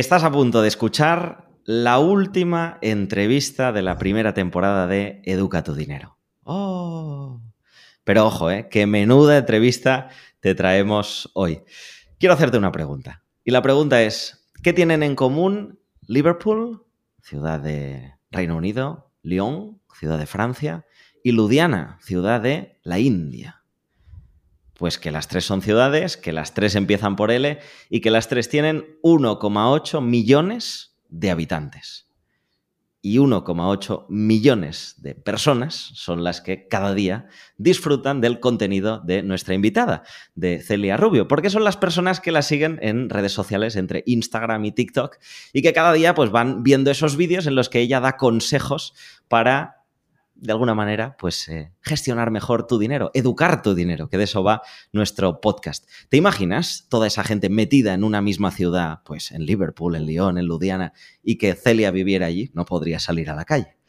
Estás a punto de escuchar la última entrevista de la primera temporada de Educa tu Dinero. ¡Oh! Pero ojo, ¿eh? Qué menuda entrevista te traemos hoy. Quiero hacerte una pregunta. Y la pregunta es, ¿qué tienen en común Liverpool, ciudad de Reino Unido, Lyon, ciudad de Francia, y Ludiana, ciudad de la India? Pues que las tres son ciudades, que las tres empiezan por L y que las tres tienen 1,8 millones de habitantes. Y 1,8 millones de personas son las que cada día disfrutan del contenido de nuestra invitada, de Celia Rubio, porque son las personas que la siguen en redes sociales entre Instagram y TikTok y que cada día pues van viendo esos vídeos en los que ella da consejos para de alguna manera, pues eh, gestionar mejor tu dinero, educar tu dinero, que de eso va nuestro podcast. ¿Te imaginas toda esa gente metida en una misma ciudad, pues en Liverpool, en Lyon, en Ludiana, y que Celia viviera allí? No podría salir a la calle.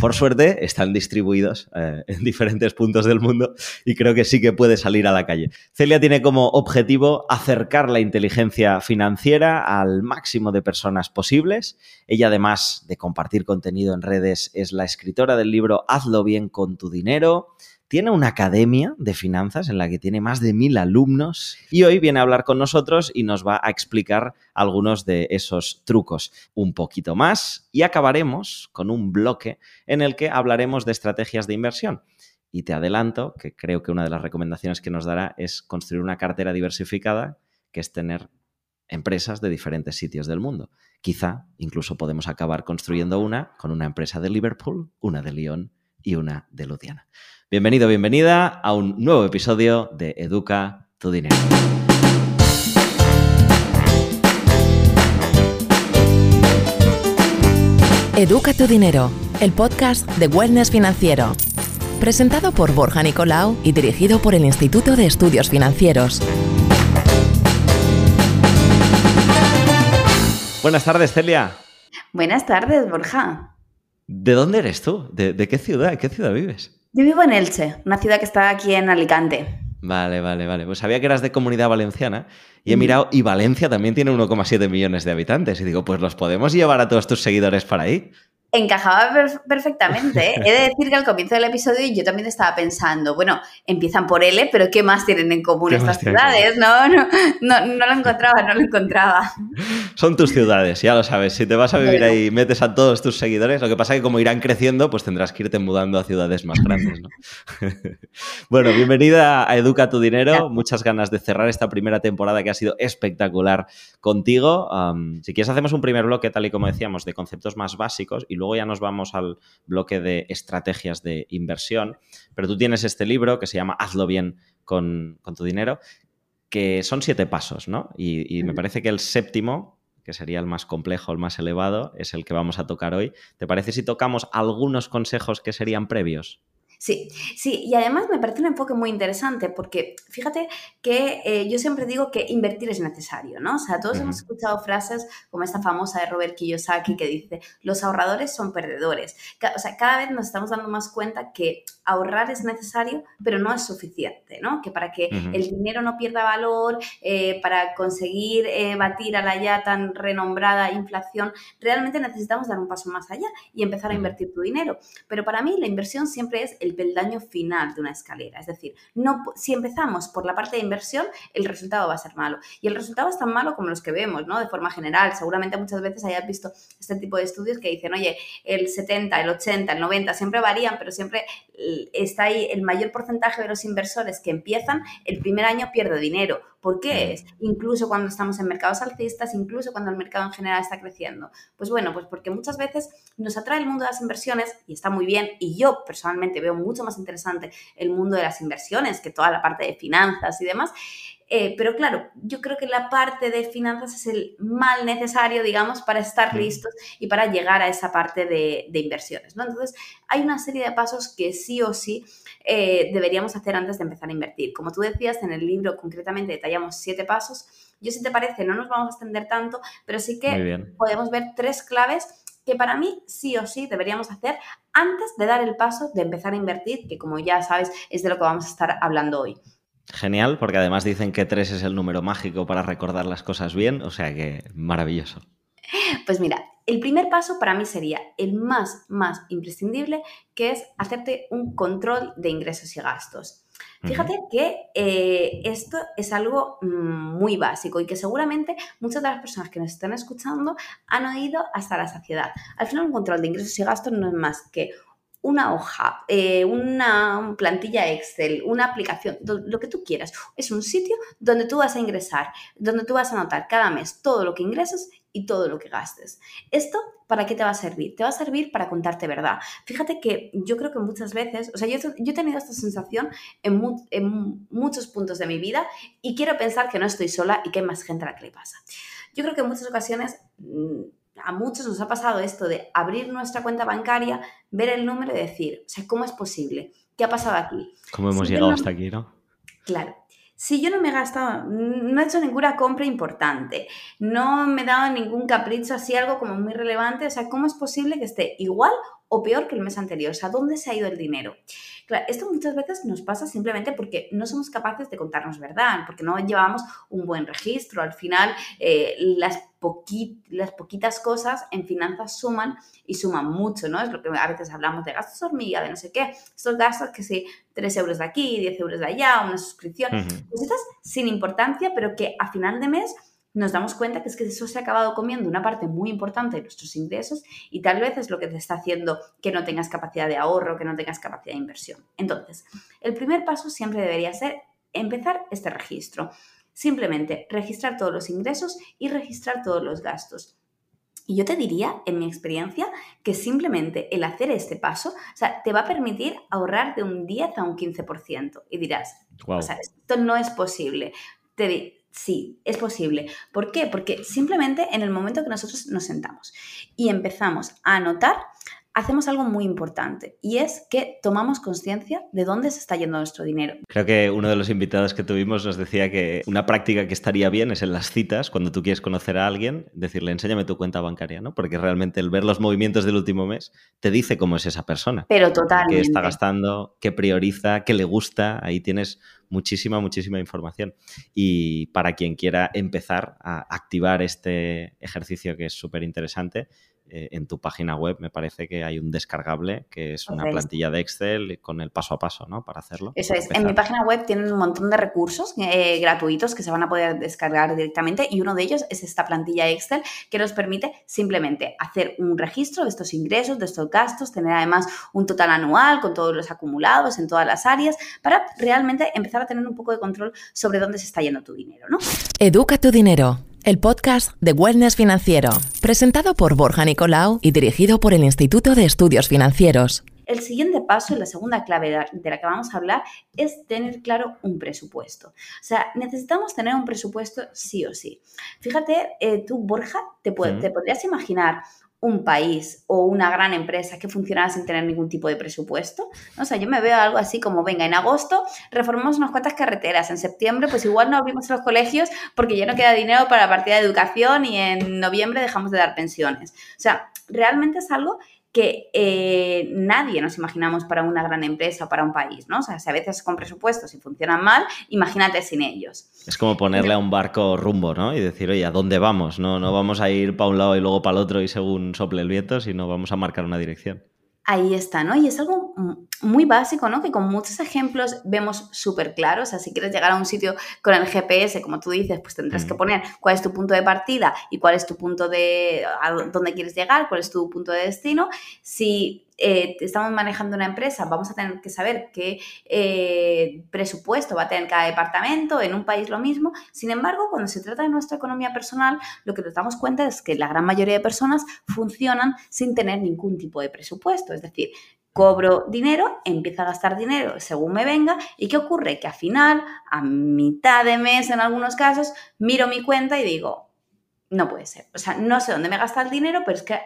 Por suerte, están distribuidos eh, en diferentes puntos del mundo y creo que sí que puede salir a la calle. Celia tiene como objetivo acercar la inteligencia financiera al máximo de personas posibles. Ella, además de compartir contenido en redes, es la escritora del libro Hazlo bien con tu dinero tiene una academia de finanzas en la que tiene más de mil alumnos y hoy viene a hablar con nosotros y nos va a explicar algunos de esos trucos un poquito más y acabaremos con un bloque en el que hablaremos de estrategias de inversión. Y te adelanto que creo que una de las recomendaciones que nos dará es construir una cartera diversificada, que es tener empresas de diferentes sitios del mundo. Quizá incluso podemos acabar construyendo una con una empresa de Liverpool, una de Lyon y una de Luciana. Bienvenido, bienvenida a un nuevo episodio de Educa tu Dinero. Educa tu Dinero, el podcast de Wellness Financiero. Presentado por Borja Nicolau y dirigido por el Instituto de Estudios Financieros. Buenas tardes, Celia. Buenas tardes, Borja. ¿De dónde eres tú? ¿De, de qué ciudad? ¿En qué ciudad vives? Yo vivo en Elche, una ciudad que está aquí en Alicante. Vale, vale, vale. Pues sabía que eras de comunidad valenciana y he mirado, y Valencia también tiene 1,7 millones de habitantes. Y digo, pues los podemos llevar a todos tus seguidores para ahí. Encajaba perfectamente. ¿eh? He de decir que al comienzo del episodio yo también estaba pensando, bueno, empiezan por L, pero ¿qué más tienen en común estas ciudades? No, no, no, no, lo encontraba, no lo encontraba. Son tus ciudades, ya lo sabes. Si te vas a vivir ahí y metes a todos tus seguidores, lo que pasa es que como irán creciendo, pues tendrás que irte mudando a ciudades más grandes. ¿no? bueno, bienvenida a Educa tu Dinero. Muchas ganas de cerrar esta primera temporada que ha sido espectacular contigo. si quieres, hacemos un primer bloque, tal y como decíamos, de conceptos más básicos y luego ya nos vamos al bloque de estrategias de inversión. Pero tú tienes este libro que se llama Hazlo bien con, tu dinero, que son siete pasos, ¿no? Y, y me parece que el séptimo, que sería el más complejo, el más elevado, es el que vamos a tocar hoy. ¿Te parece si tocamos algunos consejos que serían previos? Sí, sí, y además me parece un enfoque muy interesante porque fíjate que eh, yo siempre digo que invertir es necesario, ¿no? O sea, todos hemos escuchado frases como esta famosa de Robert Kiyosaki que dice, los ahorradores son perdedores. O sea, cada vez nos estamos dando más cuenta que ahorrar es necesario, pero no es suficiente, ¿no? Que para que el dinero no pierda valor, eh, para conseguir eh, batir a la ya tan renombrada inflación, realmente necesitamos dar un paso más allá y empezar a invertir tu dinero. Pero para mí la inversión siempre es el peldaño final de una escalera. Es decir, no, si empezamos por la parte de inversión, el resultado va a ser malo. Y el resultado es tan malo como los que vemos, ¿no? De forma general. Seguramente muchas veces hayas visto este tipo de estudios que dicen, oye, el 70, el 80, el 90, siempre varían, pero siempre está ahí el mayor porcentaje de los inversores que empiezan, el primer año pierde dinero. ¿Por qué es? Incluso cuando estamos en mercados alcistas, incluso cuando el mercado en general está creciendo. Pues bueno, pues porque muchas veces nos atrae el mundo de las inversiones y está muy bien. Y yo personalmente veo mucho más interesante el mundo de las inversiones que toda la parte de finanzas y demás. Eh, pero claro, yo creo que la parte de finanzas es el mal necesario, digamos, para estar listos y para llegar a esa parte de, inversiones. ¿no? Entonces, hay una serie de pasos que sí o sí eh, deberíamos hacer antes de empezar a invertir. Como tú decías, en el libro concretamente detallamos siete pasos. Yo, si te parece, no nos vamos a extender tanto, pero sí que podemos ver tres claves que para mí sí o sí deberíamos hacer antes de dar el paso de empezar a invertir, que como ya sabes es de lo que vamos a estar hablando hoy. Genial, porque además dicen que 3 es el número mágico para recordar las cosas bien, o sea que maravilloso. Pues mira, el primer paso para mí sería el más, más imprescindible, que es hacerte un control de ingresos y gastos. Fíjate que eh, esto es algo mm, muy básico y que seguramente muchas de las personas que nos están escuchando han oído hasta la saciedad. Al final, un control de ingresos y gastos no es más que una hoja, eh, una plantilla Excel, una aplicación, lo que tú quieras. Es un sitio donde tú vas a ingresar, donde tú vas a anotar cada mes todo lo que ingresas y todo lo que gastes. ¿Esto para qué te va a servir? Te va a servir para contarte verdad. Fíjate que yo creo que muchas veces, o sea, yo, he tenido esta sensación en, en, muchos puntos de mi vida y quiero pensar que no estoy sola y que hay más gente a la que le pasa. Yo creo que en muchas ocasiones mm, a muchos nos ha pasado esto de abrir nuestra cuenta bancaria, ver el número y decir, o sea, ¿cómo es posible? ¿Qué ha pasado aquí? ¿Cómo hemos llegado hasta aquí, no? Claro. Si yo no me he gastado, no he hecho ninguna compra importante, no me he dado ningún capricho así, algo como muy relevante, o sea, ¿cómo es posible que esté igual o peor que el mes anterior? O sea, ¿dónde se ha ido el dinero? Claro, esto muchas veces nos pasa simplemente porque no somos capaces de contarnos verdad, porque no llevamos un buen registro. Al final, eh, las, las poquitas cosas en finanzas suman y suman mucho, ¿no? Es lo que a veces hablamos de gastos hormiga, de no sé qué. Estos gastos que sí, 3 euros de aquí, 10 euros de allá, una suscripción, cositas sin importancia, pero que a final de mes nos damos cuenta que es que eso se ha acabado comiendo una parte muy importante de nuestros ingresos y tal vez es lo que te está haciendo que no tengas capacidad de ahorro, que no tengas capacidad de inversión. Entonces, el primer paso siempre debería ser empezar este registro. Simplemente registrar todos los ingresos y registrar todos los gastos. Y yo te diría, en mi experiencia, que simplemente el hacer este paso, o sea, te va a permitir ahorrar de un 10 a un 15%. Y dirás, o sea, esto no es posible. Te, Sí, es posible. ¿Por qué? Porque simplemente en el momento que nosotros nos sentamos y empezamos a anotar, hacemos algo muy importante y es que tomamos conciencia de dónde se está yendo nuestro dinero. Creo que uno de los invitados que tuvimos nos decía que una práctica que estaría bien es en las citas, cuando tú quieres conocer a alguien, decirle, enséñame tu cuenta bancaria, ¿no? Porque realmente el ver los movimientos del último mes te dice cómo es esa persona. Pero totalmente. Qué está gastando, qué prioriza, qué le gusta, ahí tienes muchísima, muchísima información. Y para quien quiera empezar a activar este ejercicio que es súper interesante, eh, en tu página web me parece que hay un descargable que es una plantilla de Excel con el paso a paso, ¿no? Para hacerlo. Eso es. En mi página web tienen un montón de recursos eh, gratuitos que se van a poder descargar directamente y uno de ellos es esta plantilla Excel que nos permite simplemente hacer un registro de estos ingresos, de estos gastos, tener además un total anual con todos los acumulados en todas las áreas para realmente empezar a tener un poco de control sobre dónde se está yendo tu dinero, ¿no? Educa tu dinero el podcast de Wellness Financiero, presentado por Borja Nicolau y dirigido por el Instituto de Estudios Financieros. El siguiente paso y la segunda clave de la que vamos a hablar es tener claro un presupuesto. O sea, necesitamos tener un presupuesto sí o sí. Fíjate, eh, tú, Borja, te, te podrías imaginar un país o una gran empresa que funcionara sin tener ningún tipo de presupuesto. O sea, yo me veo algo así como, venga, en agosto reformamos unas cuantas carreteras, en septiembre pues igual no abrimos los colegios porque ya no queda dinero para la partida de educación y en noviembre dejamos de dar pensiones. O sea, realmente es algo que eh, nadie nos imaginamos para una gran empresa o para un país, ¿no? O sea, si a veces con presupuestos y funcionan mal, imagínate sin ellos. Es como ponerle a un barco rumbo, ¿no? Y decir, oye, ¿a dónde vamos? No, no vamos a ir para un lado y luego para el otro y según sople el viento, sino vamos a marcar una dirección. Ahí está, ¿no? Y es algo muy básico, ¿no? Que con muchos ejemplos vemos súper claros. O sea, si quieres llegar a un sitio con el GPS, como tú dices, pues tendrás que poner cuál es tu punto de partida y cuál es tu punto de a dónde quieres llegar, cuál es tu punto de destino. Si eh, estamos manejando una empresa, vamos a tener que saber qué eh, presupuesto va a tener cada departamento, en un país lo mismo. Sin embargo, cuando se trata de nuestra economía personal, lo que nos damos cuenta es que la gran mayoría de personas funcionan sin tener ningún tipo de presupuesto. Es decir, cobro dinero, empiezo a gastar dinero según me venga y ¿qué ocurre? Que al final, a mitad de mes en algunos casos, miro mi cuenta y digo, no puede ser. O sea, no sé dónde me gasta el dinero, pero es que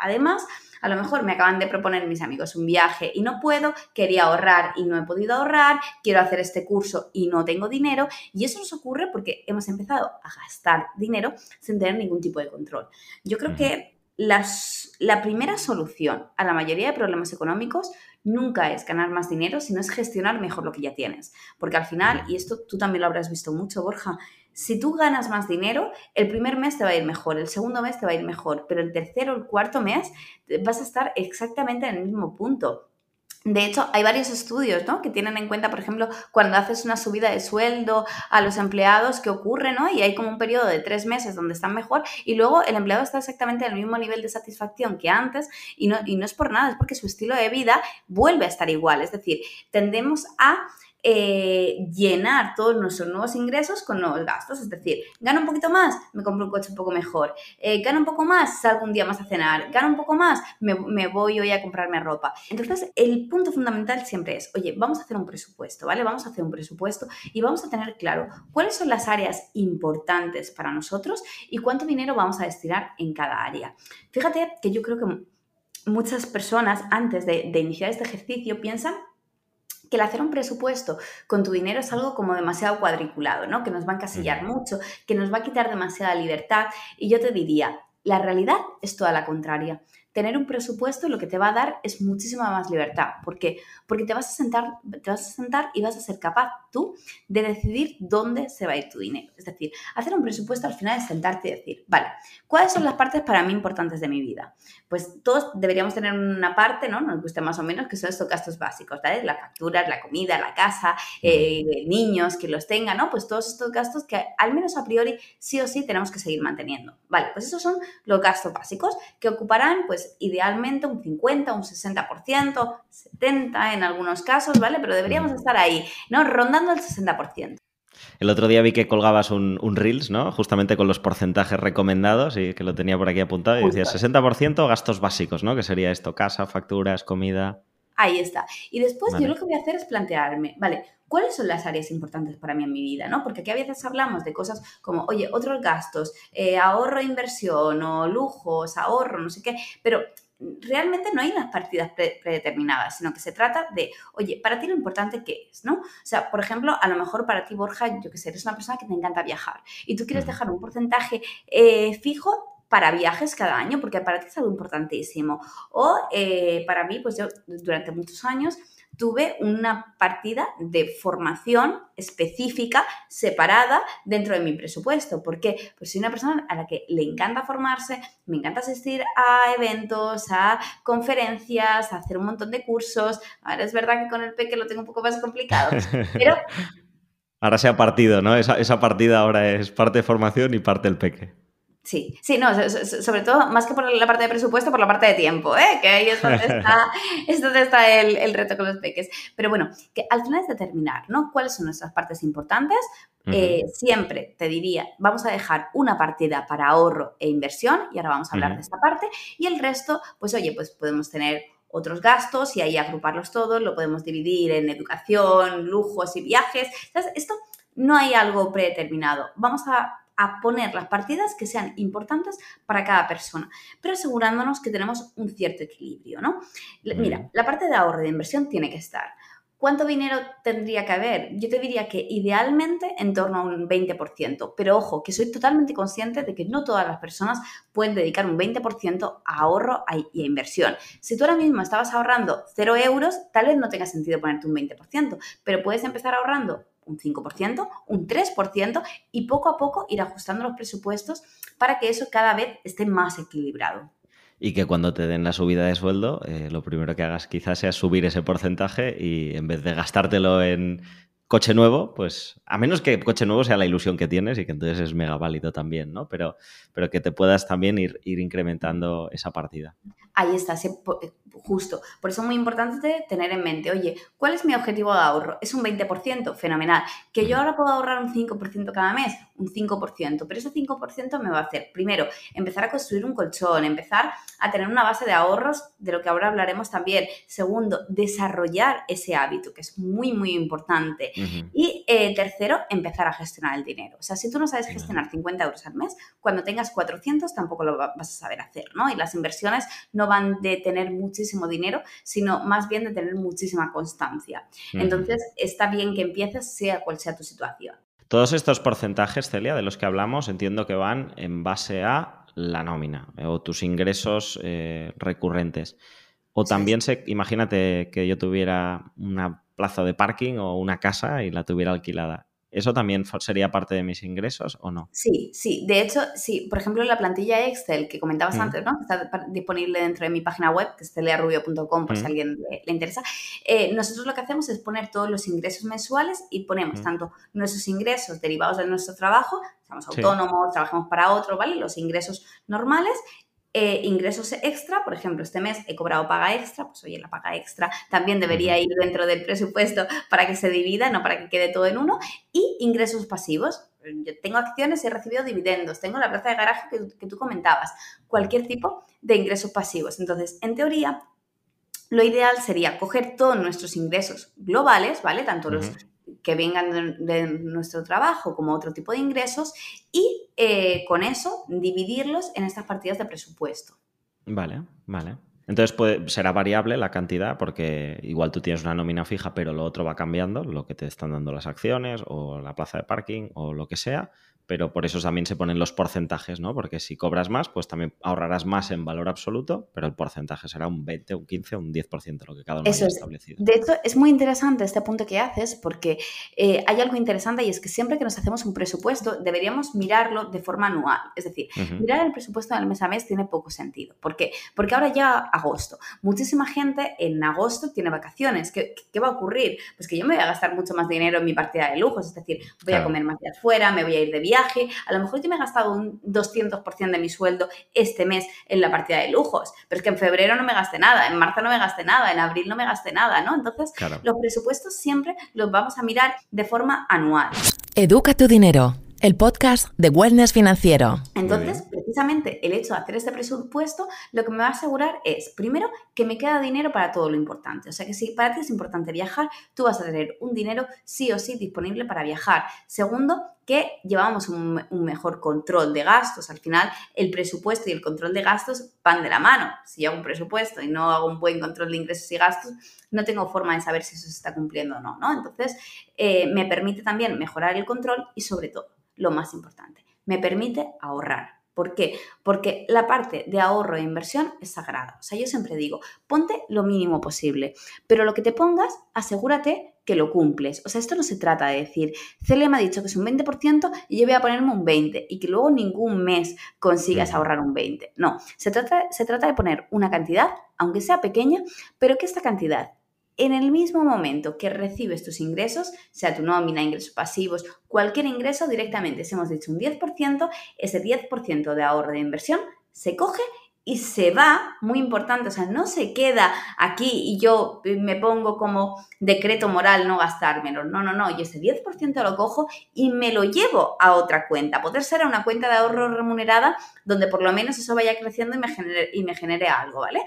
además a lo mejor me acaban de proponer mis amigos un viaje y no puedo, quería ahorrar y no he podido ahorrar, quiero hacer este curso y no tengo dinero. Y eso nos ocurre porque hemos empezado a gastar dinero sin tener ningún tipo de control. Yo creo que la primera solución a la mayoría de problemas económicos nunca es ganar más dinero, sino es gestionar mejor lo que ya tienes. Porque al final, y esto tú también lo habrás visto mucho, Borja, si tú ganas más dinero, el primer mes te va a ir mejor, el segundo mes te va a ir mejor, pero el tercero, el cuarto mes vas a estar exactamente en el mismo punto. De hecho, hay varios estudios ¿no? que tienen en cuenta, por ejemplo, cuando haces una subida de sueldo a los empleados, qué ocurre, ¿no? Y hay como un periodo de tres meses donde están mejor y luego el empleado está exactamente al mismo nivel de satisfacción que antes y no, y no es por nada, es porque su estilo de vida vuelve a estar igual. Es decir, tendemos a eh, llenar todos nuestros nuevos ingresos con nuevos gastos. Es decir, gano un poquito más, me compro un coche un poco mejor. Eh, gano un poco más, salgo un día más a cenar. Gano un poco más, me, voy hoy a comprarme ropa. Entonces, el punto fundamental siempre es, oye, vamos a hacer un presupuesto, ¿vale? Vamos a hacer un presupuesto y vamos a tener claro cuáles son las áreas importantes para nosotros y cuánto dinero vamos a destinar en cada área. Fíjate que yo creo que muchas personas antes de iniciar este ejercicio piensan que el hacer un presupuesto con tu dinero es algo como demasiado cuadriculado, ¿no? Que nos va a encasillar mucho, que nos va a quitar demasiada libertad. Y yo te diría, la realidad es toda la contraria tener un presupuesto lo que te va a dar es muchísima más libertad. ¿Por qué? Porque te vas a sentar, te vas a sentar y vas a ser capaz tú de decidir dónde se va a ir tu dinero. Es decir, hacer un presupuesto al final es sentarte y decir, vale, ¿cuáles son las partes para mí importantes de mi vida? Pues todos deberíamos tener una parte, ¿no? Nos guste más o menos, que son estos gastos básicos, ¿vale? Las facturas, la comida, la casa, eh, niños, que los tengan, ¿no? Pues todos estos gastos que al menos a priori sí o sí tenemos que seguir manteniendo. Vale, pues esos son los gastos básicos que ocuparán, pues, pues, idealmente un 50, un 60%, 70% en algunos casos, ¿vale? Pero deberíamos estar ahí, ¿no? Rondando el 60%. El otro día vi que colgabas un, Reels, ¿no? Justamente con los porcentajes recomendados y que lo tenía por aquí apuntado y decía 60% gastos básicos, ¿no? Que sería esto, casa, facturas, comida. Ahí está. Y después yo lo que voy a hacer es plantearme, vale, ¿cuáles son las áreas importantes para mí en mi vida? ¿no? Porque aquí a veces hablamos de cosas como, oye, otros gastos, eh, ahorro, inversión o lujos, ahorro, no sé qué, pero realmente no hay unas partidas predeterminadas, sino que se trata de, oye, para ti lo importante qué es, ¿no? O sea, por ejemplo, a lo mejor para ti, Borja, yo que sé, eres una persona que te encanta viajar y tú quieres dejar un porcentaje eh, fijo para viajes cada año, porque para ti es algo importantísimo. O eh, para mí, pues yo durante muchos años tuve una partida de formación específica, separada dentro de mi presupuesto. ¿Por qué? Pues soy una persona a la que le encanta formarse, me encanta asistir a eventos, a conferencias, a hacer un montón de cursos. Ahora es verdad que con el peque lo tengo un poco más complicado, pero... Ahora se ha partido, ¿no? Esa, esa partida ahora es parte de formación y parte del peque. Sí, sí, no, sobre todo, más que por la parte de presupuesto, por la parte de tiempo, ¿eh? que ahí es donde está, es donde está el, reto con los peques. Pero bueno, que al final es determinar, ¿no? ¿Cuáles son nuestras partes importantes? Eh, siempre te diría, vamos a dejar una partida para ahorro e inversión, y ahora vamos a hablar de esta parte, y el resto, pues oye, pues podemos tener otros gastos y ahí agruparlos todos, lo podemos dividir en educación, lujos y viajes. Esto no hay algo predeterminado. Vamos a a poner las partidas que sean importantes para cada persona, pero asegurándonos que tenemos un cierto equilibrio, ¿no? Mira, la parte de ahorro y de inversión tiene que estar. ¿Cuánto dinero tendría que haber? Yo te diría que idealmente en torno a un 20%, pero ojo, que soy totalmente consciente de que no todas las personas pueden dedicar un 20% a ahorro y a inversión. Si tú ahora mismo estabas ahorrando 0 euros, tal vez no tenga sentido ponerte un 20%, pero puedes empezar ahorrando un 5%, un 3% y poco a poco ir ajustando los presupuestos para que eso cada vez esté más equilibrado. Y que cuando te den la subida de sueldo, eh, lo primero que hagas quizás sea subir ese porcentaje y en vez de gastártelo en coche nuevo, pues a menos que coche nuevo sea la ilusión que tienes y que entonces es mega válido también, ¿no? Pero, pero que te puedas también ir, ir incrementando esa partida. Ahí está, justo. Por eso es muy importante tener en mente, oye, ¿cuál es mi objetivo de ahorro? Es un 20%, fenomenal. Que yo ahora puedo ahorrar un 5% cada mes, un 5%, pero ese 5% me va a hacer, primero, empezar a construir un colchón, empezar a tener una base de ahorros, de lo que ahora hablaremos también. Segundo, desarrollar ese hábito, que es muy, muy importante. Y eh, tercero, empezar a gestionar el dinero. O sea, si tú no sabes gestionar 50 euros al mes, cuando tengas 400 tampoco lo vas a saber hacer, ¿no? Y las inversiones no van de tener muchísimo dinero, sino más bien de tener muchísima constancia. Entonces, está bien que empieces sea cual sea tu situación. Todos estos porcentajes, Celia, de los que hablamos, entiendo que van en base a la nómina eh, o tus ingresos eh, recurrentes. O también, se, imagínate que yo tuviera una plaza de parking o una casa y la tuviera alquilada. ¿eso también sería parte de mis ingresos o no? Sí, sí. De hecho, sí. Por ejemplo, la plantilla Excel que comentabas antes, ¿no? Está disponible dentro de mi página web, que es telearrubio.com, por si a alguien le, interesa. Eh, nosotros lo que hacemos es poner todos los ingresos mensuales y ponemos tanto nuestros ingresos derivados de nuestro trabajo, somos autónomos, trabajamos para otro, ¿vale? Los ingresos normales eh, ingresos extra, por ejemplo, este mes he cobrado paga extra, pues oye, la paga extra también debería ir dentro del presupuesto para que se divida, no para que quede todo en uno. Y ingresos pasivos. Yo tengo acciones y he recibido dividendos, tengo la plaza de garaje que, tú comentabas, cualquier tipo de ingresos pasivos. Entonces, en teoría, lo ideal sería coger todos nuestros ingresos globales, ¿vale? Tanto los que vengan de, nuestro trabajo como otro tipo de ingresos y eh, con eso dividirlos en estas partidas de presupuesto. Vale, vale. Entonces puede, será variable la cantidad porque igual tú tienes una nómina fija pero lo otro va cambiando, lo que te están dando las acciones o la plaza de parking o lo que sea pero por eso también se ponen los porcentajes, ¿no? Porque si cobras más, pues también ahorrarás más en valor absoluto, pero el porcentaje será un 20, un 15, un 10%, lo que cada uno haya establecido. De hecho, es muy interesante este punto que haces porque eh, hay algo interesante y es que siempre que nos hacemos un presupuesto deberíamos mirarlo de forma anual. Es decir, mirar el presupuesto del mes a mes tiene poco sentido. ¿Por qué? Porque ahora ya agosto. Muchísima gente en agosto tiene vacaciones. ¿Qué, va a ocurrir? Pues que yo me voy a gastar mucho más dinero en mi partida de lujos, es decir, voy a comer más de afuera, me voy a ir de viaje viaje, a lo mejor yo me he gastado un 200% de mi sueldo este mes en la partida de lujos, pero es que en febrero no me gasté nada, en marzo no me gasté nada, en abril no me gasté nada, ¿no? Entonces, los presupuestos siempre los vamos a mirar de forma anual. Educa tu dinero el podcast de Wellness Financiero. Entonces, precisamente el hecho de hacer este presupuesto lo que me va a asegurar es, primero, que me queda dinero para todo lo importante. O sea que si para ti es importante viajar, tú vas a tener un dinero sí o sí disponible para viajar. Segundo, que llevamos un, mejor control de gastos. Al final, el presupuesto y el control de gastos van de la mano. Si yo hago un presupuesto y no hago un buen control de ingresos y gastos, no tengo forma de saber si eso se está cumpliendo o no. Entonces, eh, me permite también mejorar el control y sobre todo lo más importante. Me permite ahorrar. ¿Por qué? Porque la parte de ahorro e inversión es sagrada. O sea, yo siempre digo, ponte lo mínimo posible, pero lo que te pongas, asegúrate que lo cumples. O sea, esto no se trata de decir, Celia me ha dicho que es un 20% y yo voy a ponerme un 20% y que luego ningún mes consigas ahorrar un 20%. No, se trata, se trata de poner una cantidad, aunque sea pequeña, pero que esta cantidad en el mismo momento que recibes tus ingresos, sea tu nómina, ingresos pasivos, cualquier ingreso directamente, si hemos dicho un 10%, ese 10% de ahorro de inversión se coge y se va, muy importante, o sea, no se queda aquí y yo me pongo como decreto moral no gastármelo. No, no, no, yo ese 10% lo cojo y me lo llevo a otra cuenta. Poder ser a una cuenta de ahorro remunerada donde por lo menos eso vaya creciendo y me genere, y me genere algo, ¿vale?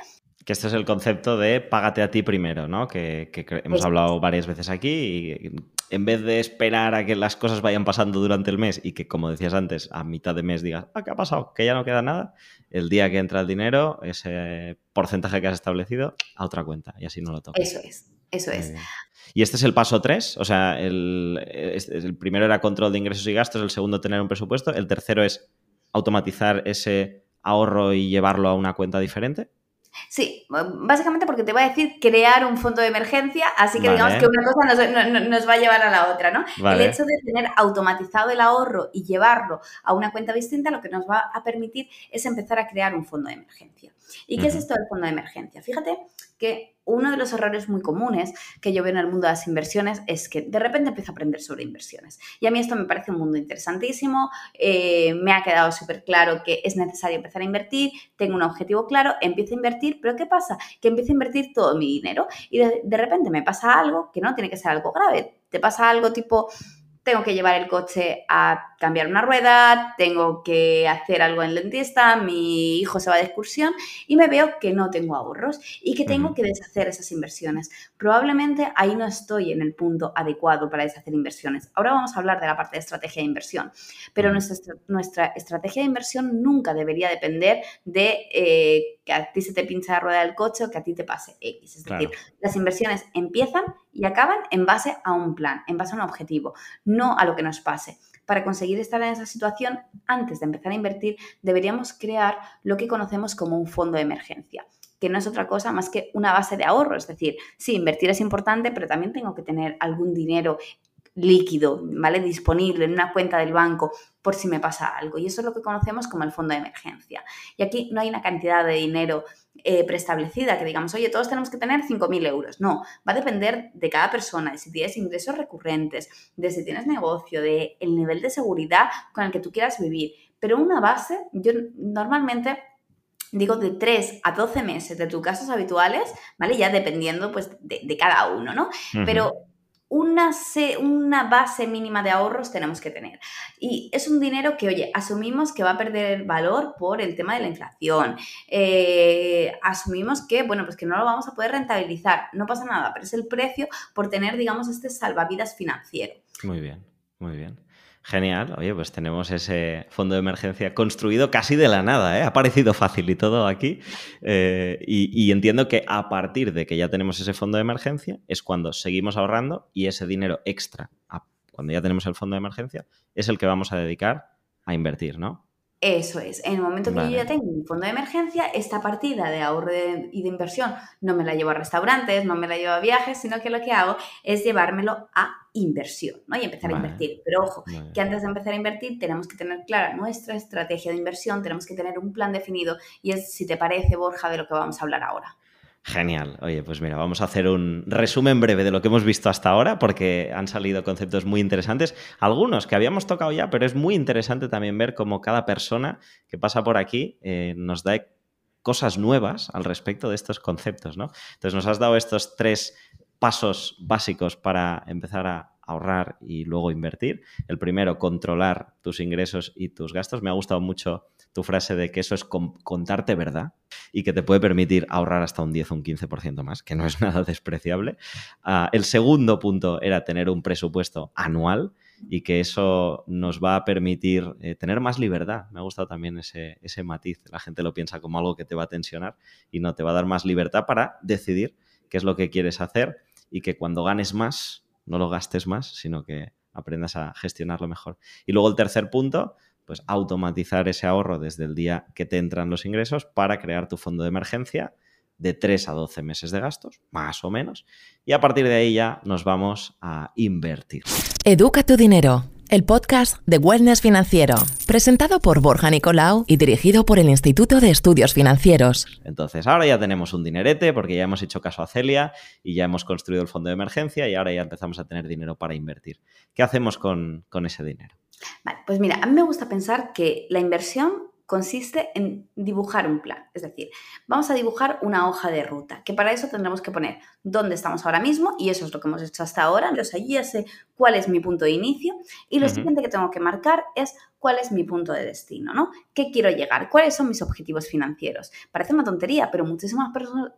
Que este es el concepto de págate a ti primero, ¿no? Que, hemos hablado varias veces aquí y en vez de esperar a que las cosas vayan pasando durante el mes y que, como decías antes, a mitad de mes digas, ah, ¿qué ha pasado? Que ya no queda nada. El día que entra el dinero, ese porcentaje que has establecido, a otra cuenta y así no lo toca. Eso es, eso es. Y este es el paso 3, o sea, el, el primero era control de ingresos y gastos, el segundo tener un presupuesto, el tercero es automatizar ese ahorro y llevarlo a una cuenta diferente. Sí, básicamente porque te voy a decir crear un fondo de emergencia, así que digamos que una cosa nos, va a llevar a la otra, ¿no? El hecho de tener automatizado el ahorro y llevarlo a una cuenta distinta lo que nos va a permitir es empezar a crear un fondo de emergencia. ¿Y qué es esto del fondo de emergencia? Fíjate que uno de los errores muy comunes que yo veo en el mundo de las inversiones es que de repente empiezo a aprender sobre inversiones. Y a mí esto me parece un mundo interesantísimo, eh, me ha quedado súper claro que es necesario empezar a invertir, tengo un objetivo claro, empiezo a invertir, pero ¿qué pasa? Que empiezo a invertir todo mi dinero y de repente me pasa algo que no tiene que ser algo grave, te pasa algo tipo tengo que llevar el coche a cambiar una rueda, tengo que hacer algo en el dentista, mi hijo se va de excursión y me veo que no tengo ahorros y que tengo que deshacer esas inversiones. Probablemente ahí no estoy en el punto adecuado para deshacer inversiones. Ahora vamos a hablar de la parte de estrategia de inversión, pero nuestra, nuestra estrategia de inversión nunca debería depender de eh, que a ti se te pincha la rueda del coche o que a ti te pase X. Es decir, las inversiones empiezan y acaban en base a un plan, en base a un objetivo, no a lo que nos pase. Para conseguir estar en esa situación, antes de empezar a invertir, deberíamos crear lo que conocemos como un fondo de emergencia que no es otra cosa más que una base de ahorro. Es decir, sí, invertir es importante, pero también tengo que tener algún dinero líquido, ¿vale? Disponible en una cuenta del banco por si me pasa algo. Y eso es lo que conocemos como el fondo de emergencia. Y aquí no hay una cantidad de dinero eh, preestablecida que digamos, oye, todos tenemos que tener 5.000 euros. No, va a depender de cada persona, de si tienes ingresos recurrentes, de si tienes negocio, de el nivel de seguridad con el que tú quieras vivir. Pero una base, yo normalmente digo de 3 a 12 meses de tus gastos habituales, ¿vale? Ya dependiendo pues de, cada uno, ¿no? Pero una, una, base mínima de ahorros tenemos que tener. Y es un dinero que, oye, asumimos que va a perder valor por el tema de la inflación. Eh, asumimos que, bueno, pues que no lo vamos a poder rentabilizar. No pasa nada, pero es el precio por tener, digamos, este salvavidas financiero. Muy bien, muy bien. Genial, oye, pues tenemos ese fondo de emergencia construido casi de la nada, ¿eh? ha parecido fácil y todo aquí. Eh, y, entiendo que a partir de que ya tenemos ese fondo de emergencia es cuando seguimos ahorrando y ese dinero extra, cuando ya tenemos el fondo de emergencia, es el que vamos a dedicar a invertir, ¿no? Eso es. En el momento que yo ya tengo un fondo de emergencia, esta partida de ahorro y de inversión no me la llevo a restaurantes, no me la llevo a viajes, sino que lo que hago es llevármelo a inversión, ¿no? Y empezar a invertir. Pero ojo, que antes de empezar a invertir tenemos que tener clara nuestra estrategia de inversión, tenemos que tener un plan definido y es, si te parece, Borja, de lo que vamos a hablar ahora. Genial. Oye, pues mira, vamos a hacer un resumen breve de lo que hemos visto hasta ahora, porque han salido conceptos muy interesantes, algunos que habíamos tocado ya, pero es muy interesante también ver cómo cada persona que pasa por aquí eh, nos da cosas nuevas al respecto de estos conceptos, ¿no? Entonces nos has dado estos tres pasos básicos para empezar a ahorrar y luego invertir. El primero, controlar tus ingresos y tus gastos. Me ha gustado mucho tu frase de que eso es contarte verdad y que te puede permitir ahorrar hasta un 10 o un 15% más, que no es nada despreciable. Ah, el segundo punto era tener un presupuesto anual y que eso nos va a permitir eh, tener más libertad. Me ha gustado también ese, ese matiz. La gente lo piensa como algo que te va a tensionar y no te va a dar más libertad para decidir qué es lo que quieres hacer y que cuando ganes más no lo gastes más, sino que aprendas a gestionarlo mejor. Y luego el tercer punto, pues automatizar ese ahorro desde el día que te entran los ingresos para crear tu fondo de emergencia de 3 a 12 meses de gastos, más o menos, y a partir de ahí ya nos vamos a invertir. Educa tu dinero el podcast de Wellness Financiero, presentado por Borja Nicolau y dirigido por el Instituto de Estudios Financieros. Entonces, ahora ya tenemos un dinerete porque ya hemos hecho caso a Celia y ya hemos construido el fondo de emergencia y ahora ya empezamos a tener dinero para invertir. ¿Qué hacemos con, con ese dinero? Vale, pues mira, a mí me gusta pensar que la inversión consiste en dibujar un plan. Es decir, vamos a dibujar una hoja de ruta, que para eso tendremos que poner dónde estamos ahora mismo, y eso es lo que hemos hecho hasta ahora. Entonces, allí ya sé cuál es mi punto de inicio, y lo siguiente que tengo que marcar es cuál es mi punto de destino, ¿no? ¿Qué quiero llegar? ¿Cuáles son mis objetivos financieros? Parece una tontería, pero muchísimas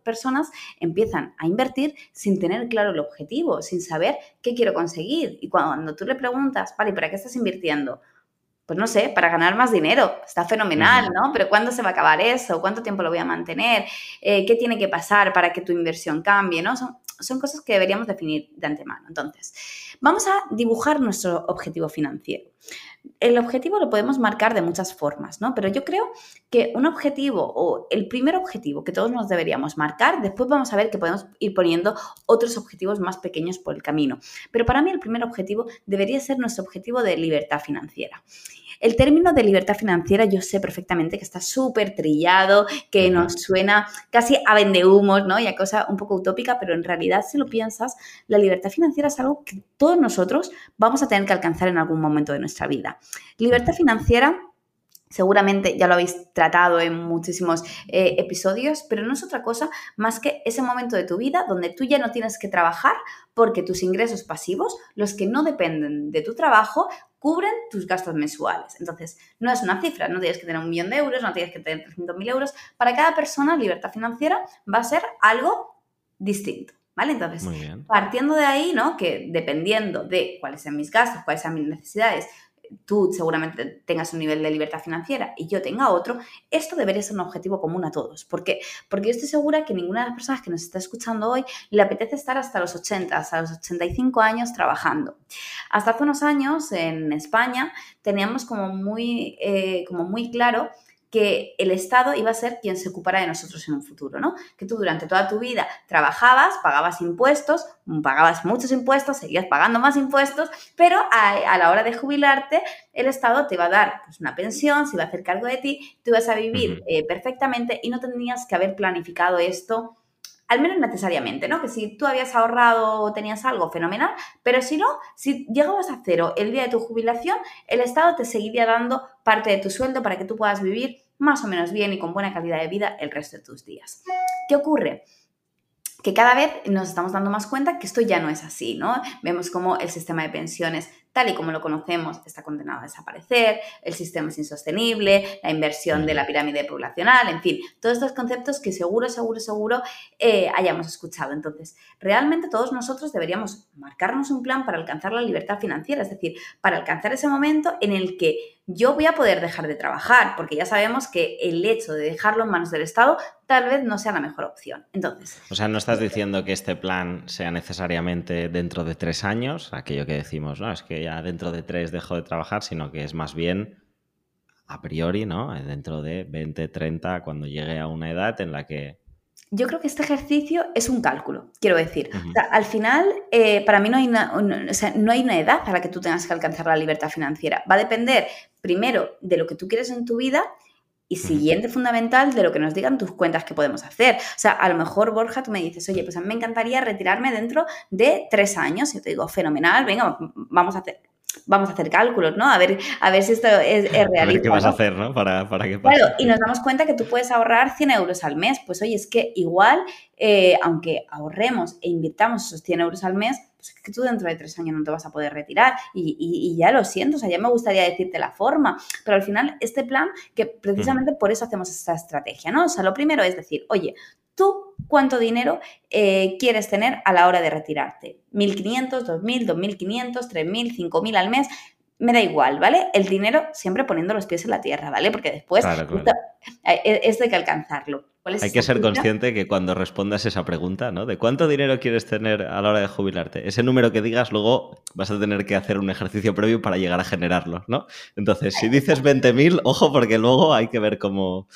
personas empiezan a invertir sin tener claro el objetivo, sin saber qué quiero conseguir. Y cuando tú le preguntas, vale, ¿para qué estás invirtiendo? Pues no sé, para ganar más dinero. Está fenomenal, ¿no? Pero ¿cuándo se va a acabar eso? ¿Cuánto tiempo lo voy a mantener? Eh, ¿Qué tiene que pasar para que tu inversión cambie? ¿no? Son, son cosas que deberíamos definir de antemano. Entonces, vamos a dibujar nuestro objetivo financiero. El objetivo lo podemos marcar de muchas formas, ¿no? Pero yo creo que un objetivo o el primer objetivo que todos nos deberíamos marcar, después vamos a ver que podemos ir poniendo otros objetivos más pequeños por el camino. Pero para mí el primer objetivo debería ser nuestro objetivo de libertad financiera. El término de libertad financiera yo sé perfectamente que está súper trillado, que nos suena casi a vendehumos, ¿no? Y a cosa un poco utópica, pero en realidad si lo piensas, la libertad financiera es algo que todos nosotros vamos a tener que alcanzar en algún momento de nuestra vida. Libertad financiera Seguramente ya lo habéis tratado en muchísimos eh, episodios, pero no es otra cosa más que ese momento de tu vida donde tú ya no tienes que trabajar porque tus ingresos pasivos, los que no dependen de tu trabajo, cubren tus gastos mensuales. Entonces, no es una cifra, no tienes que tener un millón de euros, no tienes que tener 300.000 euros. Para cada persona, libertad financiera va a ser algo distinto. ¿Vale? Entonces, partiendo de ahí, ¿no? Que dependiendo de cuáles sean mis gastos, cuáles sean mis necesidades, tú seguramente tengas un nivel de libertad financiera y yo tenga otro, esto debería ser un objetivo común a todos. ¿Por qué? Porque yo estoy segura que ninguna de las personas que nos está escuchando hoy le apetece estar hasta los 80, hasta los 85 años trabajando. Hasta hace unos años en España teníamos como muy, eh, como muy claro que el Estado iba a ser quien se ocupara de nosotros en un futuro, ¿no? Que tú durante toda tu vida trabajabas, pagabas impuestos, pagabas muchos impuestos, seguías pagando más impuestos, pero a, la hora de jubilarte, el Estado te iba a dar pues, una pensión, se iba a hacer cargo de ti, tú ibas a vivir eh, perfectamente y no tenías que haber planificado esto al menos necesariamente, ¿no? Que si tú habías ahorrado o tenías algo, fenomenal, pero si no, si llegabas a cero el día de tu jubilación, el Estado te seguiría dando parte de tu sueldo para que tú puedas vivir más o menos bien y con buena calidad de vida el resto de tus días. ¿Qué ocurre? que cada vez nos estamos dando más cuenta que esto ya no es así, ¿no? Vemos como el sistema de pensiones tal y como lo conocemos, está condenado a desaparecer, el sistema es insostenible, la inversión de la pirámide poblacional, en fin, todos estos conceptos que seguro, seguro, seguro eh, hayamos escuchado. Entonces, realmente todos nosotros deberíamos marcarnos un plan para alcanzar la libertad financiera, es decir, para alcanzar ese momento en el que yo voy a poder dejar de trabajar, porque ya sabemos que el hecho de dejarlo en manos del Estado tal vez no sea la mejor opción. Entonces. O sea, no estás diciendo que este plan sea necesariamente dentro de tres años, aquello que decimos, no, es que ya dentro de tres dejo de trabajar, sino que es más bien a priori, ¿no? Dentro de 20, 30, cuando llegue a una edad en la que... Yo creo que este ejercicio es un cálculo, quiero decir. al final, eh, para mí no hay, una, no hay una edad para que tú tengas que alcanzar la libertad financiera. Va a depender, primero, de lo que tú quieres en tu vida y siguiente fundamental de lo que nos digan tus cuentas que podemos hacer. O sea, a lo mejor, Borja, tú me dices, oye, pues a mí me encantaría retirarme dentro de tres años. Y yo te digo, fenomenal, venga, vamos a hacer vamos a hacer cálculos, ¿no? A ver, a ver si esto es, realista. A ver qué vas a hacer, ¿no? Para, para que pase. Claro, y nos damos cuenta que tú puedes ahorrar 100 euros al mes. Pues oye, es que igual, eh, aunque ahorremos e invirtamos esos 100 euros al mes, pues es que tú dentro de tres años no te vas a poder retirar. Y, y, ya lo siento, o sea, ya me gustaría decirte la forma. Pero al final, este plan, que precisamente por eso hacemos esta estrategia, ¿no? O sea, lo primero es decir, oye, tú cuánto dinero eh, quieres tener a la hora de retirarte. 1.500, 2.000, 2.500, 3.000, 5.000 al mes. Me da igual, ¿vale? El dinero siempre poniendo los pies en la tierra, ¿vale? Porque después esto, eh, hay que alcanzarlo. Hay que ser consciente que cuando respondas esa pregunta, ¿no? De cuánto dinero quieres tener a la hora de jubilarte, ese número que digas, luego vas a tener que hacer un ejercicio previo para llegar a generarlo, ¿no? Entonces, si dices 20.000, ojo, porque luego hay que ver cómo,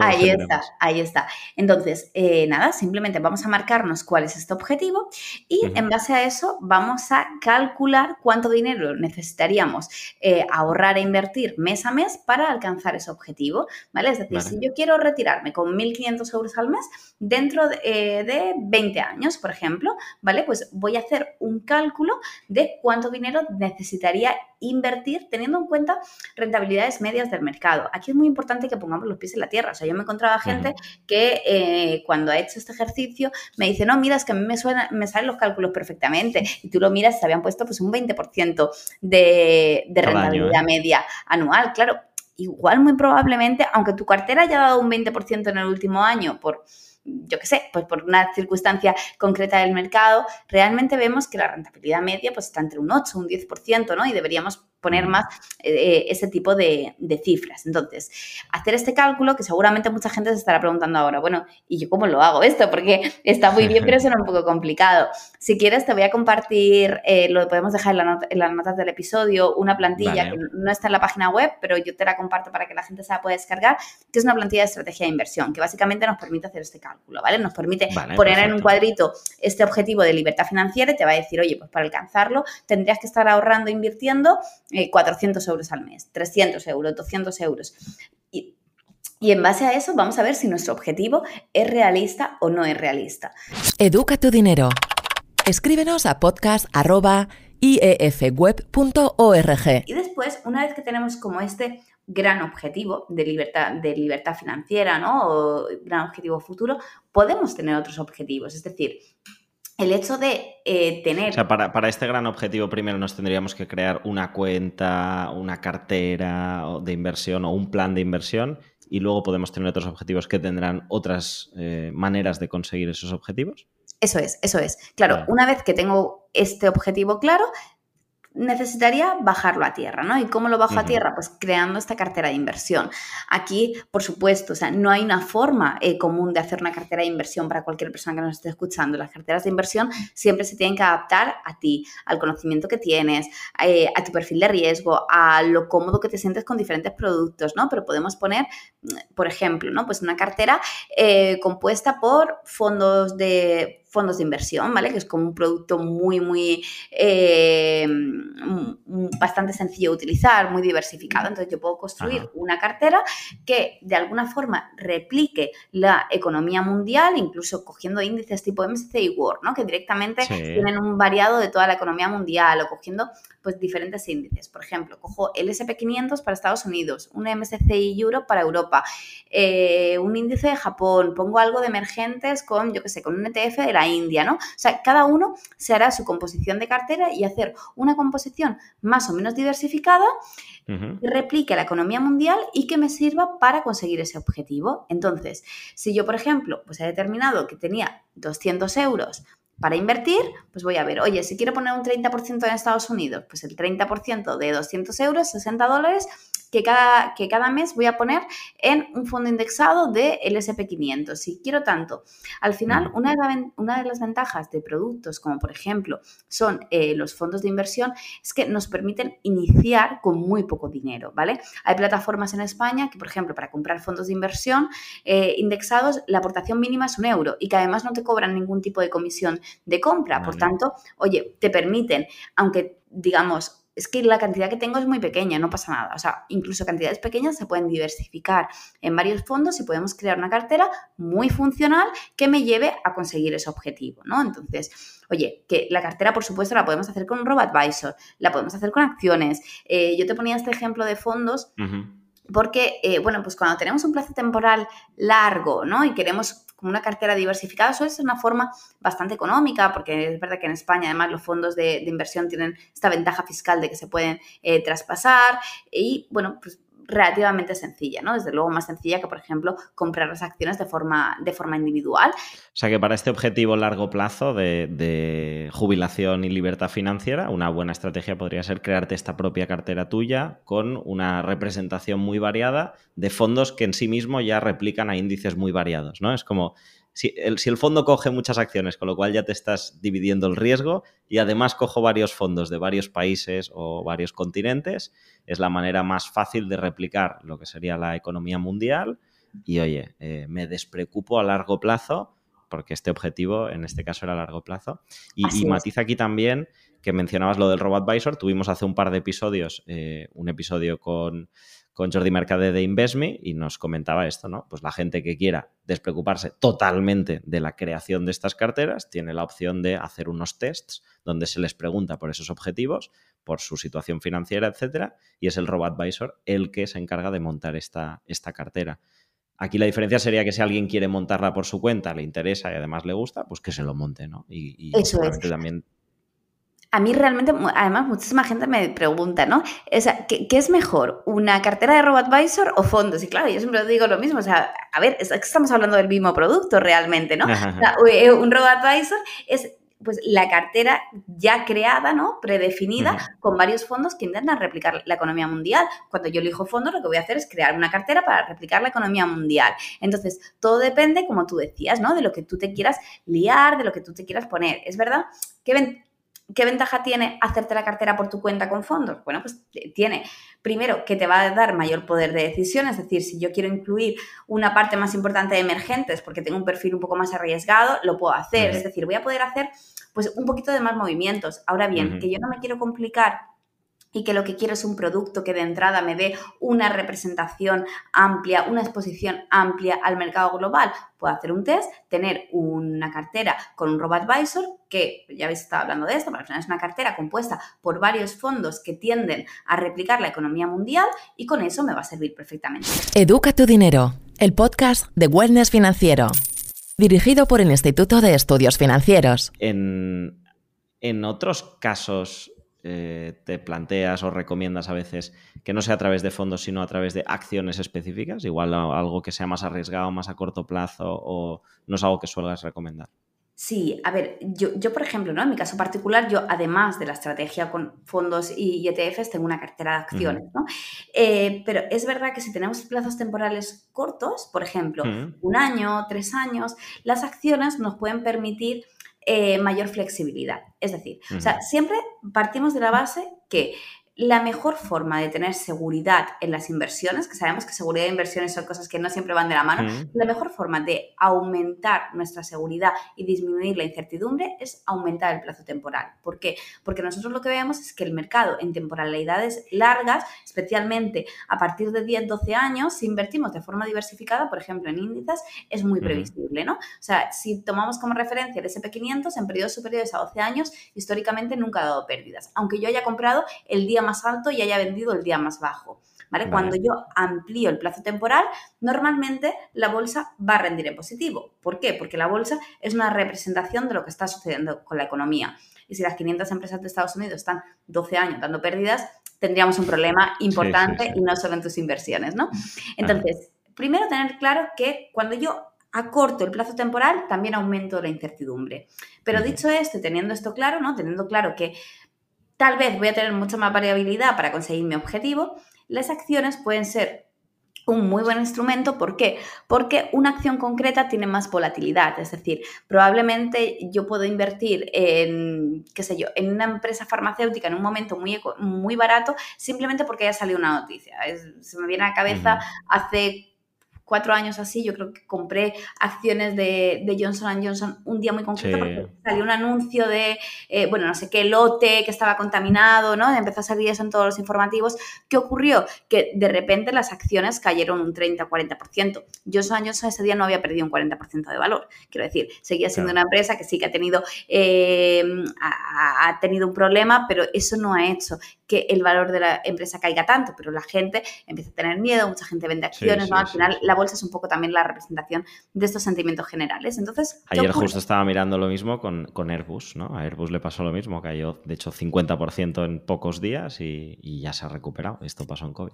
ahí está, ahí está. Entonces, eh, nada, simplemente vamos a marcarnos cuál es este objetivo y en base a eso vamos a calcular cuánto dinero necesitaríamos eh, ahorrar e invertir mes a mes para alcanzar ese objetivo, ¿vale? Es decir, si yo quiero retirarme con 1.500 euros al mes dentro de, eh, de 20 años, por ejemplo, ¿vale? Pues voy a hacer un cálculo de cuánto dinero necesitaría invertir teniendo en cuenta rentabilidades medias del mercado. Aquí es muy importante que pongamos los pies en la tierra. O sea, yo me he encontrado gente que eh, cuando ha hecho este ejercicio me dice, no, mira, es que a mí me, suena, me salen los cálculos perfectamente. Y tú lo miras, se habían puesto pues un 20% de, de rentabilidad ¿eh? media anual. Claro, igual muy probablemente, aunque tu cartera haya dado un 20% en el último año por yo qué sé, pues por una circunstancia concreta del mercado, realmente vemos que la rentabilidad media pues está entre un 8, un 10%, ¿no? Y deberíamos poner más eh, ese tipo de, cifras. Entonces, hacer este cálculo, que seguramente mucha gente se estará preguntando ahora, bueno, ¿y yo cómo lo hago esto? Porque está muy bien, pero suena un poco complicado. Si quieres, te voy a compartir, eh, lo podemos dejar en, las notas del episodio, una plantilla que no está en la página web, pero yo te la comparto para que la gente se la pueda descargar, que es una plantilla de estrategia de inversión, que básicamente nos permite hacer este cálculo, ¿vale? Nos permite poner en un cuadrito este objetivo de libertad financiera y te va a decir, oye, pues para alcanzarlo tendrías que estar ahorrando, invirtiendo 400 eh, euros al mes, 300 euros, 200 euros. Y, en base a eso vamos a ver si nuestro objetivo es realista o no es realista. Educa tu dinero. Escríbenos a podcast.iefweb.org. Y después, una vez que tenemos como este gran objetivo de libertad, de libertad financiera, ¿no? O gran objetivo futuro, podemos tener otros objetivos. Es decir, el hecho de eh, tener... O sea, para, este gran objetivo primero nos tendríamos que crear una cuenta, una cartera de inversión o un plan de inversión y luego podemos tener otros objetivos que tendrán otras eh, maneras de conseguir esos objetivos. Eso es, eso es. Claro, una vez que tengo este objetivo claro, necesitaría bajarlo a tierra, ¿no? ¿Y cómo lo bajo a tierra? Pues creando esta cartera de inversión. Aquí, por supuesto, o sea, no hay una forma eh, común de hacer una cartera de inversión para cualquier persona que nos esté escuchando. Las carteras de inversión siempre se tienen que adaptar a ti, al conocimiento que tienes, eh, a tu perfil de riesgo, a lo cómodo que te sientes con diferentes productos, ¿no? Pero podemos poner, por ejemplo, ¿no? Pues una cartera eh, compuesta por fondos de fondos de inversión, ¿vale? Que es como un producto muy, muy, eh, bastante sencillo de utilizar, muy diversificado. Entonces yo puedo construir una cartera que de alguna forma replique la economía mundial, incluso cogiendo índices tipo MSCI World, ¿no? Que directamente tienen un variado de toda la economía mundial o cogiendo pues diferentes índices. Por ejemplo, cojo el SP500 para Estados Unidos, un MSCI Europe para Europa, eh, un índice de Japón, pongo algo de emergentes con, yo qué sé, con un ETF de la India, ¿no? O sea, cada uno se hará su composición de cartera y hacer una composición más o menos diversificada que replique la economía mundial y que me sirva para conseguir ese objetivo. Entonces, si yo, por ejemplo, pues he determinado que tenía 200 euros para invertir, pues voy a ver, oye, si quiero poner un 30% en Estados Unidos, pues el 30% de 200 euros, 60 dólares, que cada, que cada mes voy a poner en un fondo indexado del SP500. Si quiero tanto. Al final, una de, una de, las ventajas de productos como por ejemplo son eh, los fondos de inversión es que nos permiten iniciar con muy poco dinero, ¿vale? Hay plataformas en España que, por ejemplo, para comprar fondos de inversión eh, indexados, la aportación mínima es un euro y que además no te cobran ningún tipo de comisión de compra. Por tanto, oye, te permiten, aunque digamos, es que la cantidad que tengo es muy pequeña, no pasa nada. O sea, incluso cantidades pequeñas se pueden diversificar en varios fondos y podemos crear una cartera muy funcional que me lleve a conseguir ese objetivo, ¿no? Entonces, oye, que la cartera, por supuesto, la podemos hacer con un robo-advisor, la podemos hacer con acciones. Eh, yo te ponía este ejemplo de fondos. Porque, eh, bueno, pues cuando tenemos un plazo temporal largo, ¿no? Y queremos como una cartera diversificada suele ser una forma bastante económica, porque es verdad que en España además los fondos de, inversión tienen esta ventaja fiscal de que se pueden eh, traspasar y, bueno, pues relativamente sencilla, ¿no? Desde luego más sencilla que, por ejemplo, comprar las acciones de forma, de forma individual. O sea que para este objetivo largo plazo de, jubilación y libertad financiera, una buena estrategia podría ser crearte esta propia cartera tuya con una representación muy variada de fondos que en sí mismo ya replican a índices muy variados, ¿no? Es como si el, si el, fondo coge muchas acciones, con lo cual ya te estás dividiendo el riesgo y además cojo varios fondos de varios países o varios continentes, es la manera más fácil de replicar lo que sería la economía mundial. Y oye, eh, me despreocupo a largo plazo porque este objetivo en este caso era a largo plazo. Y, matiza aquí también que mencionabas lo del Robot Advisor, tuvimos hace un par de episodios, eh, un episodio con con Jordi Mercade de InvestMe y nos comentaba esto, ¿no? Pues la gente que quiera despreocuparse totalmente de la creación de estas carteras tiene la opción de hacer unos tests donde se les pregunta por esos objetivos, por su situación financiera, etcétera, y es el Robot Advisor el que se encarga de montar esta, esta cartera. Aquí la diferencia sería que si alguien quiere montarla por su cuenta, le interesa y además le gusta, pues que se lo monte, ¿no? Y, Eso es. también a mí realmente, además, muchísima gente me pregunta, ¿no? O sea, ¿qué, es mejor? ¿Una cartera de RoboAdvisor o fondos? Y claro, yo siempre digo lo mismo. O sea, a ver, es que estamos hablando del mismo producto realmente, ¿no? O sea, eh, un RoboAdvisor es pues la cartera ya creada, ¿no? Predefinida, con varios fondos que intentan replicar la economía mundial. Cuando yo elijo fondos, lo que voy a hacer es crear una cartera para replicar la economía mundial. Entonces, todo depende, como tú decías, ¿no? De lo que tú te quieras liar, de lo que tú te quieras poner. Es verdad que ¿Qué ventaja tiene hacerte la cartera por tu cuenta con fondos? Bueno, pues tiene, primero, que te va a dar mayor poder de decisión, es decir, si yo quiero incluir una parte más importante de emergentes porque tengo un perfil un poco más arriesgado, lo puedo hacer, es decir, voy a poder hacer pues un poquito de más movimientos. Ahora bien, que yo no me quiero complicar y que lo que quiero es un producto que de entrada me dé una representación amplia, una exposición amplia al mercado global, puedo hacer un test, tener una cartera con un robot advisor, que ya habéis estado hablando de esto, pero al final es una cartera compuesta por varios fondos que tienden a replicar la economía mundial y con eso me va a servir perfectamente. Educa tu dinero, el podcast de Wellness Financiero, dirigido por el Instituto de Estudios Financieros. En, en otros casos eh, te planteas o recomiendas a veces que no sea a través de fondos, sino a través de acciones específicas? Igual algo que sea más arriesgado, más a corto plazo o no es algo que suelas recomendar. Sí, a ver, yo, yo, por ejemplo, ¿no? En mi caso particular, yo además de la estrategia con fondos y ETFs, tengo una cartera de acciones, ¿no? Eh, pero es verdad que si tenemos plazos temporales cortos, por ejemplo, un año, tres años, las acciones nos pueden permitir eh, mayor flexibilidad. Es decir, o sea, siempre partimos de la base que la mejor forma de tener seguridad en las inversiones, que sabemos que seguridad e inversiones son cosas que no siempre van de la mano, la mejor forma de aumentar nuestra seguridad y disminuir la incertidumbre es aumentar el plazo temporal. ¿Por qué? Porque nosotros lo que vemos es que el mercado en temporalidades largas, especialmente a partir de 10, 12 años, si invertimos de forma diversificada, por ejemplo, en índices, es muy previsible, ¿no? O sea, si tomamos como referencia el SP500 en periodos superiores a 12 años, históricamente nunca ha dado pérdidas, aunque yo haya comprado el día más alto y haya vendido el día más bajo. ¿Vale? Cuando yo amplío el plazo temporal, normalmente la bolsa va a rendir en positivo. ¿Por qué? Porque la bolsa es una representación de lo que está sucediendo con la economía. Y si las 500 empresas de Estados Unidos están 12 años dando pérdidas, tendríamos un problema importante y no solo en tus inversiones, ¿no? Entonces, primero tener claro que cuando yo acorto el plazo temporal, también aumento la incertidumbre. Pero dicho esto, teniendo esto claro, ¿no? Teniendo claro que tal vez voy a tener mucha más variabilidad para conseguir mi objetivo, las acciones pueden ser un muy buen instrumento. ¿Por qué? Porque una acción concreta tiene más volatilidad. Es decir, probablemente yo puedo invertir en, qué sé yo, en una empresa farmacéutica en un momento muy, muy barato simplemente porque haya salido una noticia. se me viene a la cabeza hace cuatro años así, yo creo que compré acciones de, Johnson Johnson un día muy concreto porque salió un anuncio de, eh, bueno, no sé qué lote que estaba contaminado, ¿no? Empezó a salir eso en todos los informativos. ¿Qué ocurrió? Que de repente las acciones cayeron un 30-40%. Johnson Johnson ese día no había perdido un 40% de valor. Quiero decir, seguía siendo una empresa que sí que ha tenido, eh, ha tenido un problema, pero eso no ha hecho que el valor de la empresa caiga tanto, pero la gente empieza a tener miedo, mucha gente vende acciones, ¿no? Al final la bolsa es un poco también la representación de estos sentimientos generales. Entonces, ayer justo estaba mirando lo mismo con, con, Airbus, ¿no? A Airbus le pasó lo mismo, cayó de hecho 50% en pocos días y, y ya se ha recuperado. Esto pasó en COVID.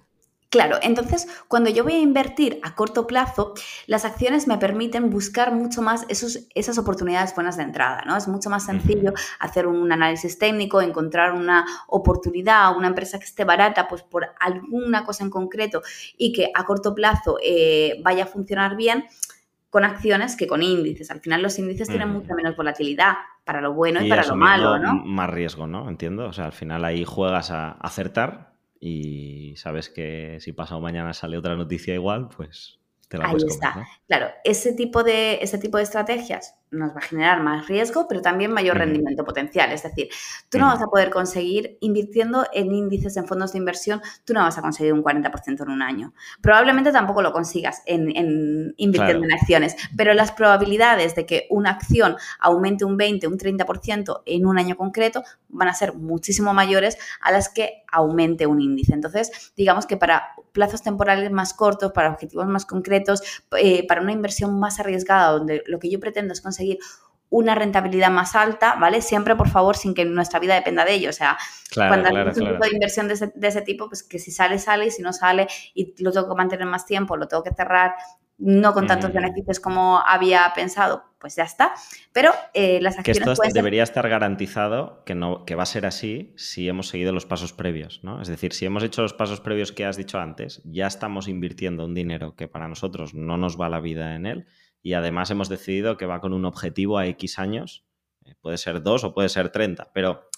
Claro, entonces cuando yo voy a invertir a corto plazo, las acciones me permiten buscar mucho más esos, esas oportunidades buenas de entrada, ¿no? Es mucho más sencillo hacer un análisis técnico, encontrar una oportunidad, una empresa que esté barata, pues por alguna cosa en concreto y que a corto plazo eh, vaya a funcionar bien con acciones que con índices. Al final los índices tienen mucha menos volatilidad para lo bueno y, para lo malo, ¿no? Más riesgo, ¿no? Entiendo. O sea, al final ahí juegas a acertar y sabes que si pasado mañana sale otra noticia igual, pues te la Ahí está. Claro, ese tipo, de, ese tipo de estrategias nos va a generar más riesgo, pero también mayor rendimiento potencial. Es decir, tú no vas a poder conseguir, invirtiendo en índices, en fondos de inversión, tú no vas a conseguir un 40% en un año. Probablemente tampoco lo consigas en, invirtiendo en acciones, pero las probabilidades de que una acción aumente un 20, un 30% en un año concreto van a ser muchísimo mayores a las que aumente un índice. Entonces, digamos que para plazos temporales más cortos, para objetivos más concretos, eh, para una inversión más arriesgada, donde lo que yo pretendo es conseguir una rentabilidad más alta, ¿vale? Siempre, por favor, sin que nuestra vida dependa de ello. O sea, cuando hay un tipo de inversión de ese, tipo, pues que si sale, sale, y si no sale y lo tengo que mantener más tiempo, lo tengo que cerrar, no con tantos mm. beneficios como había pensado, pues ya está. Pero eh, las acciones. Que esto debería estar garantizado que, no, que va a ser así si hemos seguido los pasos previos, ¿no? Es decir, si hemos hecho los pasos previos que has dicho antes, ya estamos invirtiendo un dinero que para nosotros no nos va la vida en él y además hemos decidido que va con un objetivo a X años, eh, puede ser dos o puede ser 30, pero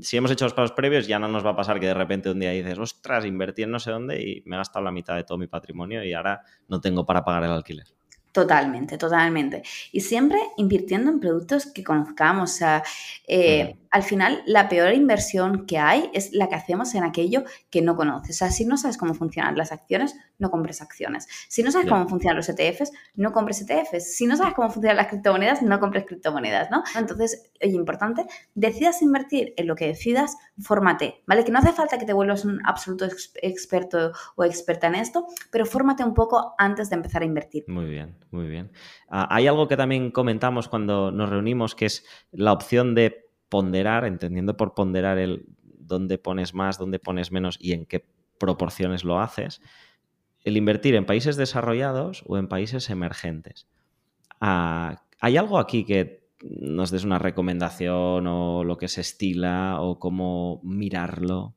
si hemos hecho los pasos previos ya no nos va a pasar que de repente un día dices, ostras, invertí en no sé dónde y me he gastado la mitad de todo mi patrimonio y ahora no tengo para pagar el alquiler. Totalmente, totalmente. Y siempre invirtiendo en productos que conozcamos. O sea, eh, al final, la peor inversión que hay es la que hacemos en aquello que no conoces. O sea, si no sabes cómo funcionan las acciones, no compres acciones. Si no sabes cómo funcionan los ETFs, no compres ETFs. Si no sabes cómo funcionan las criptomonedas, no compres criptomonedas, ¿no? Entonces, oye, importante, decidas invertir en lo que decidas, fórmate, ¿vale? Que no hace falta que te vuelvas un absoluto experto o experta en esto, pero fórmate un poco antes de empezar a invertir. Muy bien, muy bien. Ah, hay algo que también comentamos cuando nos reunimos, que es la opción de ponderar, entendiendo por ponderar el dónde pones más, dónde pones menos y en qué proporciones lo haces, el invertir en países desarrollados o en países emergentes. Ah, ¿Hay algo aquí que nos des una recomendación o lo que se estila o cómo mirarlo.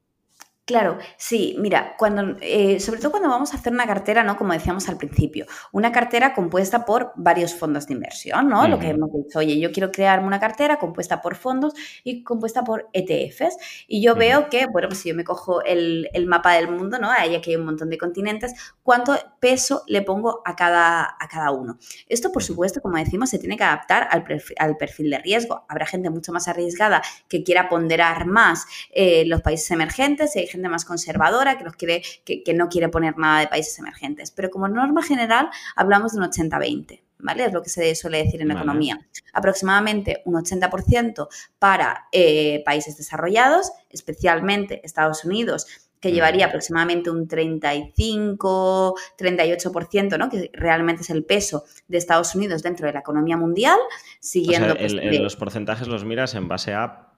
Claro, sí, mira, cuando, eh, sobre todo cuando vamos a hacer una cartera, ¿no? Como decíamos al principio, una cartera compuesta por varios fondos de inversión, ¿no? Lo que hemos dicho, oye, yo quiero crearme una cartera compuesta por fondos y compuesta por ETFs. Y yo veo que, bueno, pues si yo me cojo el, mapa del mundo, ¿no? Ahí aquí hay un montón de continentes, ¿cuánto peso le pongo a cada, a cada uno? Esto, por supuesto, como decimos, se tiene que adaptar al perfil, al perfil de riesgo. Habrá gente mucho más arriesgada que quiera ponderar más eh, los países emergentes gente más conservadora que, quiere, que, no quiere poner nada de países emergentes. Pero como norma general hablamos de un 80-20. ¿Vale? Es lo que se suele decir en economía. Aproximadamente un 80% para eh, países desarrollados, especialmente Estados Unidos, que llevaría aproximadamente un 35, 38%, ¿no? que realmente es el peso de Estados Unidos dentro de la economía mundial, siguiendo... Pues, los porcentajes los miras en base a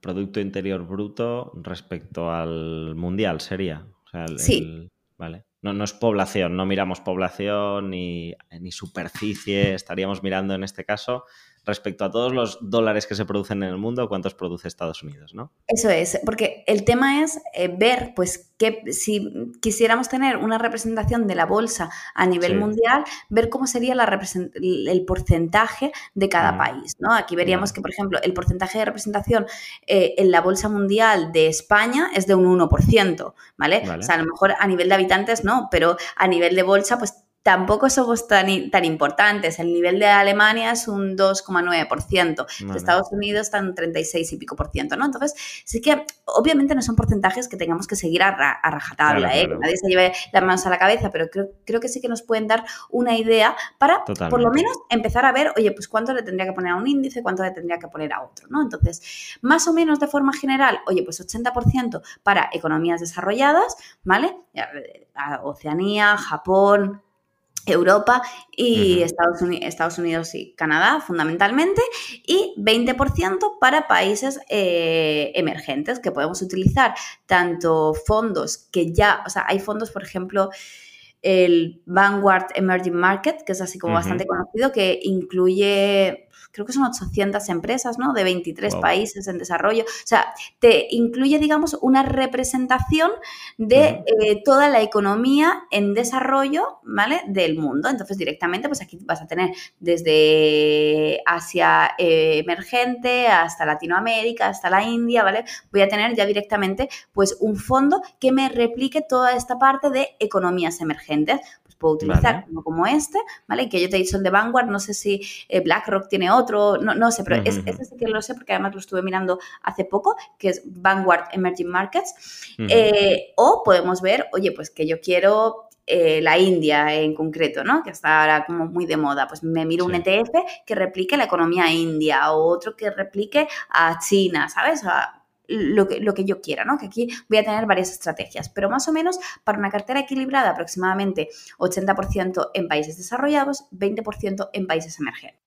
Producto Interior Bruto respecto al mundial, sería. sí. vale. No, no, es población, no miramos población ni, ni superficie, estaríamos mirando en este caso respecto a todos los dólares que se producen en el mundo, cuántos produce Estados Unidos, ¿no? Eso es, porque el tema es eh, ver, pues, que si quisiéramos tener una representación de la bolsa a nivel mundial, ver cómo sería la el porcentaje de cada país, ¿no? Aquí veríamos que, por ejemplo, el porcentaje de representación eh, en la bolsa mundial de España es de un 1%, ¿vale? ¿vale? O sea, a lo mejor a nivel de habitantes no, pero a nivel de bolsa, pues tampoco somos tan, tan importantes. El nivel de Alemania es un 2,9%, de Estados Unidos está en 36 y pico por ciento, ¿no? Entonces, sí que obviamente no son porcentajes que tengamos que seguir a, rajatabla, ¿eh? que nadie se lleve las manos a la cabeza, pero creo, creo, que sí que nos pueden dar una idea para, por lo menos, empezar a ver, oye, pues cuánto le tendría que poner a un índice, cuánto le tendría que poner a otro, ¿no? Entonces, más o menos de forma general, oye, pues 80% para economías desarrolladas, ¿vale? Oceanía, Japón, Europa y Estados, Estados, Unidos y Canadá fundamentalmente, y 20% para países eh, emergentes que podemos utilizar tanto fondos que ya, o sea, hay fondos, por ejemplo, el Vanguard Emerging Market, que es así como bastante conocido, que incluye creo que son 800 empresas, ¿no? De 23 países en desarrollo. O sea, te incluye, digamos, una representación de eh, toda la economía en desarrollo, ¿vale? Del mundo. Entonces, directamente, pues aquí vas a tener desde Asia eh, emergente hasta Latinoamérica, hasta la India, ¿vale? Voy a tener ya directamente, pues, un fondo que me replique toda esta parte de economías emergentes puedo utilizar como este, ¿vale? Que yo te he dicho el de Vanguard, no sé si eh, BlackRock tiene otro, no, no sé, pero ese sí que lo sé porque además lo estuve mirando hace poco, que es Vanguard Emerging Markets. Eh, o podemos ver, oye, pues que yo quiero eh, la India en concreto, ¿no? Que está ahora como muy de moda. Pues me miro un ETF que replique la economía india o otro que replique a China, ¿sabes? Lo que, lo que yo quiera, ¿no? Que aquí voy a tener varias estrategias, pero más o menos para una cartera equilibrada aproximadamente 80% en países desarrollados, 20% en países emergentes.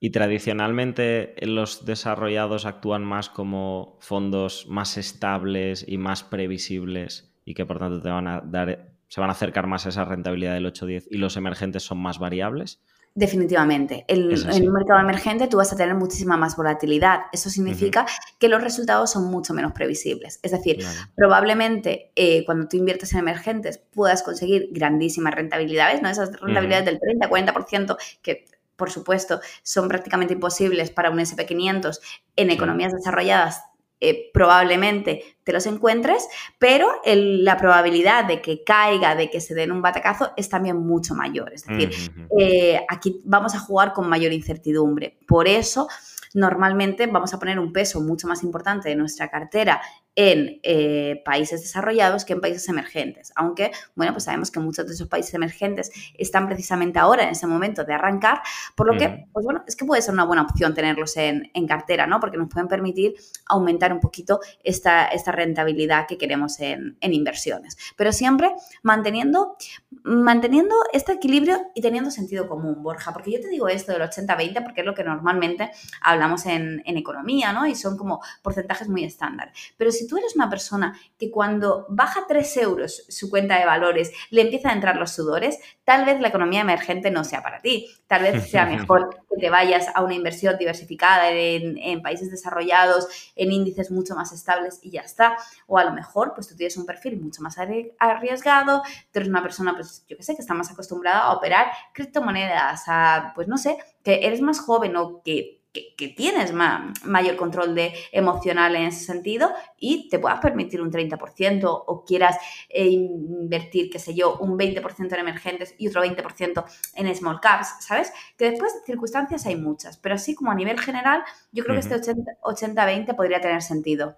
Y tradicionalmente los desarrollados actúan más como fondos más estables y más previsibles y que por tanto te van a dar, se van a acercar más a esa rentabilidad del 8-10 y los emergentes son más variables. Definitivamente. En, un mercado emergente tú vas a tener muchísima más volatilidad. Eso significa que los resultados son mucho menos previsibles. Es decir, probablemente eh, cuando tú inviertes en emergentes puedas conseguir grandísimas rentabilidades, ¿no? Esas rentabilidades del 30, 40% que por supuesto son prácticamente imposibles para un SP500 en economías desarrolladas eh, probablemente te los encuentres, pero la probabilidad de que caiga, de que se den un batacazo, es también mucho mayor. Es decir, eh, aquí vamos a jugar con mayor incertidumbre. Por eso, normalmente vamos a poner un peso mucho más importante de nuestra cartera en eh, países desarrollados que en países emergentes. Aunque, bueno, pues sabemos que muchos de esos países emergentes están precisamente ahora en ese momento de arrancar, por lo que, pues bueno, es que puede ser una buena opción tenerlos en, cartera, ¿no? Porque nos pueden permitir aumentar un poquito esta, esta rentabilidad que queremos en, inversiones. Pero siempre manteniendo, manteniendo este equilibrio y teniendo sentido común, Borja, porque yo te digo esto del 80-20 porque es lo que normalmente hablamos en, en economía, ¿no? Y son como porcentajes muy estándar. Pero si si tú eres una persona que cuando baja 3 euros su cuenta de valores le empiezan a entrar los sudores, tal vez la economía emergente no sea para ti. Tal vez sea mejor que te vayas a una inversión diversificada en, en países desarrollados, en índices mucho más estables y ya está. O a lo mejor, pues tú tienes un perfil mucho más arriesgado, tú eres una persona, pues yo qué sé, que está más acostumbrada a operar criptomonedas, a, pues no sé, que eres más joven o que que, tienes mayor control de, emocional en ese sentido y te puedas permitir un 30% o quieras eh, invertir, qué sé yo, un 20% en emergentes y otro 20% en small caps, ¿sabes? Que después circunstancias hay muchas, pero así como a nivel general, yo creo que este 80-20 podría tener sentido.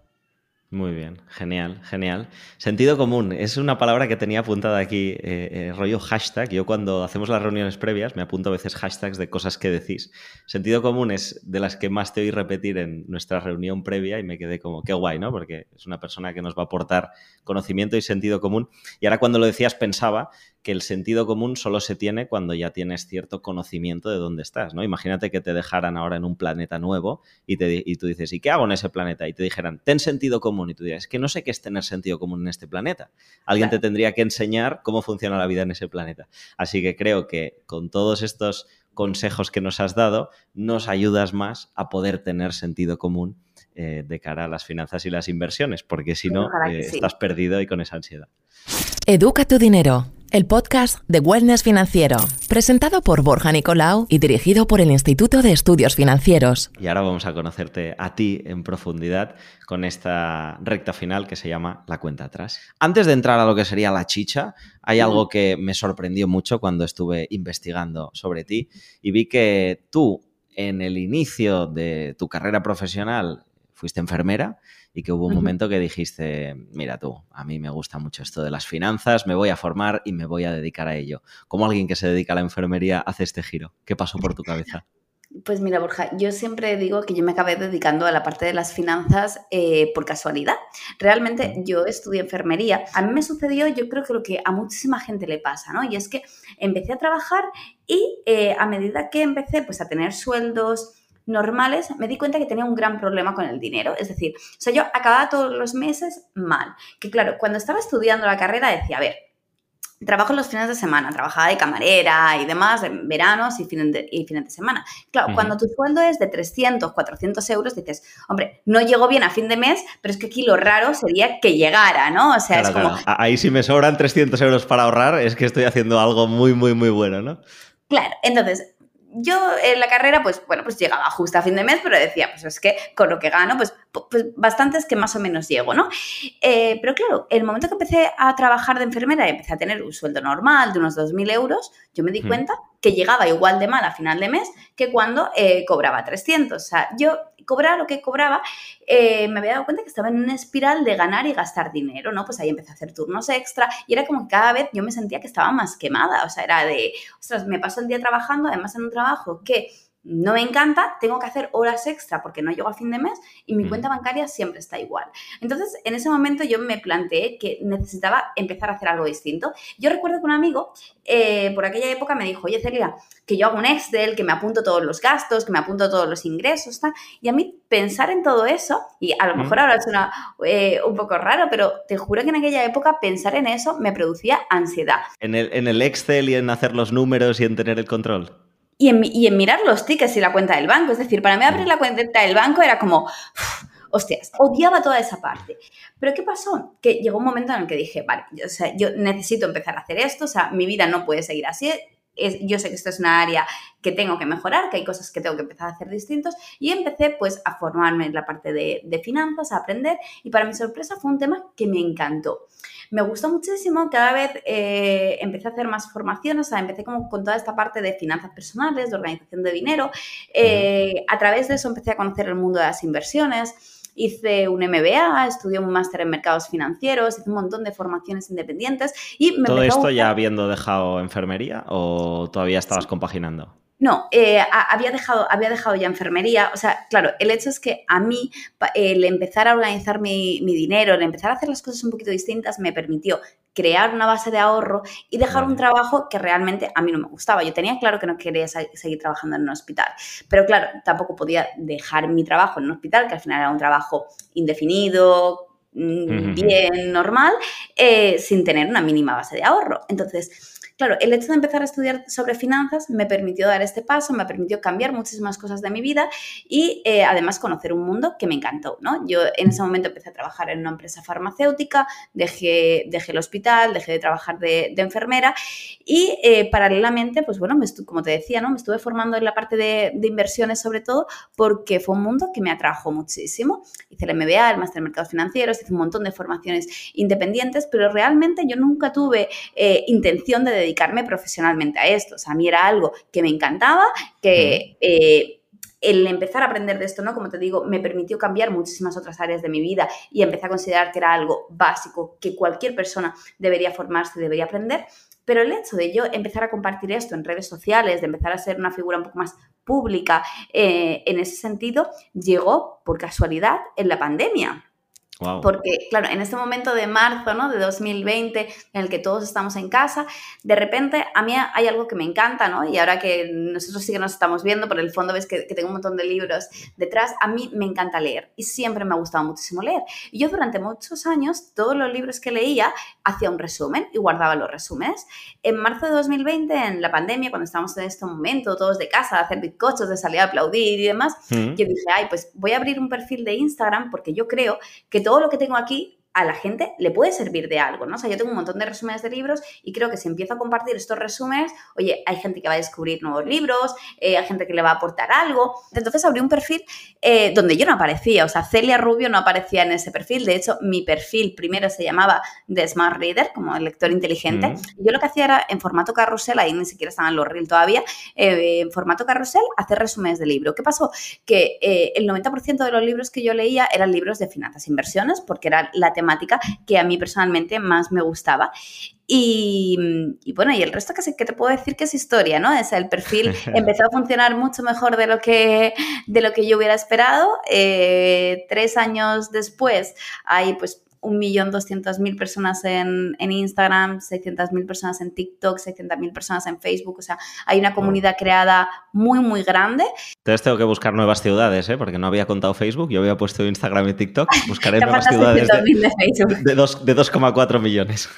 Muy bien, genial, genial. Sentido común, es una palabra que tenía apuntada aquí, eh, eh, rollo hashtag. Yo cuando hacemos las reuniones previas me apunto a veces hashtags de cosas que decís. Sentido común es de las que más te oí repetir en nuestra reunión previa y me quedé como, qué guay, ¿no? Porque es una persona que nos va a aportar conocimiento y sentido común. Y ahora cuando lo decías pensaba que el sentido común solo se tiene cuando ya tienes cierto conocimiento de dónde estás, ¿no? Imagínate que te dejaran ahora en un planeta nuevo y, te, y tú dices, ¿y qué hago en ese planeta? Y te dijeran, ten sentido común. Y tú dirías, es que no sé qué es tener sentido común en este planeta. Alguien te tendría que enseñar cómo funciona la vida en ese planeta. Así que creo que con todos estos consejos que nos has dado, nos ayudas más a poder tener sentido común eh, de cara a las finanzas y las inversiones, porque si no, eh, estás perdido y con esa ansiedad. Educa tu dinero el podcast de Wellness Financiero, presentado por Borja Nicolau y dirigido por el Instituto de Estudios Financieros. Y ahora vamos a conocerte a ti en profundidad con esta recta final que se llama la cuenta atrás. Antes de entrar a lo que sería la chicha, hay algo que me sorprendió mucho cuando estuve investigando sobre ti y vi que tú en el inicio de tu carrera profesional fuiste enfermera y que hubo un momento que dijiste, mira tú, a mí me gusta mucho esto de las finanzas, me voy a formar y me voy a dedicar a ello. ¿Cómo alguien que se dedica a la enfermería hace este giro? ¿Qué pasó por tu cabeza? Pues mira, Borja, yo siempre digo que yo me acabé dedicando a la parte de las finanzas eh, por casualidad. Realmente yo estudié enfermería. A mí me sucedió, yo creo que lo que a muchísima gente le pasa, ¿no? Y es que empecé a trabajar y eh, a medida que empecé pues a tener sueldos, normales, me di cuenta que tenía un gran problema con el dinero. Es decir, o sea, yo acababa todos los meses mal. Que claro, cuando estaba estudiando la carrera decía, a ver, trabajo los fines de semana, trabajaba de camarera y demás, en veranos y fines de, y fines de semana. Claro, cuando tu sueldo es de 300, 400 euros, dices, hombre, no llego bien a fin de mes, pero es que aquí lo raro sería que llegara, ¿no? O sea, es como... Ahí si me sobran 300 euros para ahorrar, es que estoy haciendo algo muy, muy, muy bueno, ¿no? Claro, entonces yo en la carrera, pues bueno, pues llegaba justo a fin de mes, pero decía, pues es que con lo que gano, pues, pues bastante es que más o menos llego, ¿no? Eh, pero claro, el momento que empecé a trabajar de enfermera y empecé a tener un sueldo normal de unos 2.000 euros, yo me di cuenta que llegaba igual de mal a final de mes que cuando eh, cobraba 300. O sea, yo cobraba lo que cobraba, eh, me había dado cuenta que estaba en una espiral de ganar y gastar dinero, ¿no? Pues ahí empecé a hacer turnos extra y era como que cada vez yo me sentía que estaba más quemada, o sea, era de, ostras, me paso el día trabajando, además en un trabajo que no me encanta, tengo que hacer horas extra porque no llego a fin de mes y mi cuenta bancaria siempre está igual. Entonces, en ese momento yo me planteé que necesitaba empezar a hacer algo distinto. Yo recuerdo que un amigo eh, por aquella época me dijo, oye Celia, que yo hago un Excel, que me apunto todos los gastos, que me apunto todos los ingresos, tal. y a mí pensar en todo eso, y a lo mejor ahora suena eh, un poco raro, pero te juro que en aquella época pensar en eso me producía ansiedad. En el, en el Excel y en hacer los números y en tener el control y en, mirar los tickets y la cuenta del banco. Es decir, para mí abrir la cuenta del banco era como, hostias, odiaba toda esa parte. Pero ¿qué pasó? Que llegó un momento en el que dije, vale, yo, o sea, yo necesito empezar a hacer esto, o sea, mi vida no puede seguir así. yo sé que esto es una área que tengo que mejorar, que hay cosas que tengo que empezar a hacer distintos y empecé pues a formarme en la parte de, de finanzas, a aprender y para mi sorpresa fue un tema que me encantó me gustó muchísimo, cada vez eh, empecé a hacer más formaciones, o sea, empecé como con toda esta parte de finanzas personales, de organización de dinero, eh, a través de eso empecé a conocer el mundo de las inversiones, hice un MBA, estudié un máster en mercados financieros, hice un montón de formaciones independientes y ¿Todo esto ya habiendo dejado enfermería o todavía estabas compaginando? No, eh, había, dejado, había dejado ya enfermería. O sea, claro, el hecho es que a mí el empezar a organizar mi, dinero, el empezar a hacer las cosas un poquito distintas, me permitió crear una base de ahorro y dejar un trabajo que realmente a mí no me gustaba. Yo tenía claro que no quería seguir trabajando en un hospital, pero claro, tampoco podía dejar mi trabajo en un hospital, que al final era un trabajo indefinido, mm, bien, normal, eh, sin tener una mínima base de ahorro. Entonces, Claro, el hecho de empezar a estudiar sobre finanzas me permitió dar este paso, me permitió cambiar muchísimas cosas de mi vida y eh, además conocer un mundo que me encantó, ¿no? Yo en ese momento empecé a trabajar en una empresa farmacéutica, dejé, dejé el hospital, dejé de trabajar de, enfermera y eh, paralelamente, pues bueno, me como te decía, ¿no? Me estuve formando en la parte de, inversiones sobre todo porque fue un mundo que me atrajo muchísimo. Hice el MBA, el Máster en Mercados Financieros, hice un montón de formaciones independientes, pero realmente yo nunca tuve eh, intención de dedicarme profesionalmente a esto. O sea, a mí era algo que me encantaba, que... Eh, el empezar a aprender de esto, ¿no? Como te digo, me permitió cambiar muchísimas otras áreas de mi vida y empecé a considerar que era algo básico, que cualquier persona debería formarse, debería aprender. Pero el hecho de yo empezar a compartir esto en redes sociales, de empezar a ser una figura un poco más pública eh, en ese sentido, llegó por casualidad en la pandemia. Porque, claro, en este momento de marzo, ¿no? De 2020, en el que todos estamos en casa, de repente a mí hay algo que me encanta, ¿no? Y ahora que nosotros sí que nos estamos viendo, por el fondo ves que, tengo un montón de libros detrás, a mí me encanta leer y siempre me ha gustado muchísimo leer. Y yo durante muchos años, todos los libros que leía, hacía un resumen y guardaba los resúmenes. En marzo de 2020, en la pandemia, cuando estábamos en este momento, todos de casa, de hacer bizcochos, de salir a aplaudir y demás, mm. yo dije, ay, pues voy a abrir un perfil de Instagram porque yo creo que todo lo que tengo aquí a la gente le puede servir de algo, ¿no? O sea, yo tengo un montón de resúmenes de libros y creo que si empiezo a compartir estos resúmenes, oye, hay gente que va a descubrir nuevos libros, eh, hay gente que le va a aportar algo. Entonces abrí un perfil eh, donde yo no aparecía, o sea, Celia Rubio no aparecía en ese perfil. De hecho, mi perfil primero se llamaba The Smart Reader, como el lector inteligente. Yo lo que hacía era en formato carrusel, ahí ni siquiera estaban los reels todavía, eh, en formato carrusel, hacer resúmenes de libro. ¿Qué pasó? Que el 90% de los libros que yo leía eran libros de finanzas e inversiones, porque era la temática que a mí personalmente más me gustaba. Y, bueno, y el resto que, que te puedo decir que es historia, ¿no? Es el perfil empezó a funcionar mucho mejor de lo que, de lo que yo hubiera esperado. Eh, tres años después hay pues 1.200.000 personas en, en Instagram, 600.000 personas en TikTok, 600.000 personas en Facebook. O sea, hay una comunidad creada muy, muy grande. Entonces tengo que buscar nuevas ciudades, ¿eh? porque no había contado Facebook, yo había puesto Instagram y TikTok. Buscaré nuevas ciudades de, de, de 2,4 millones.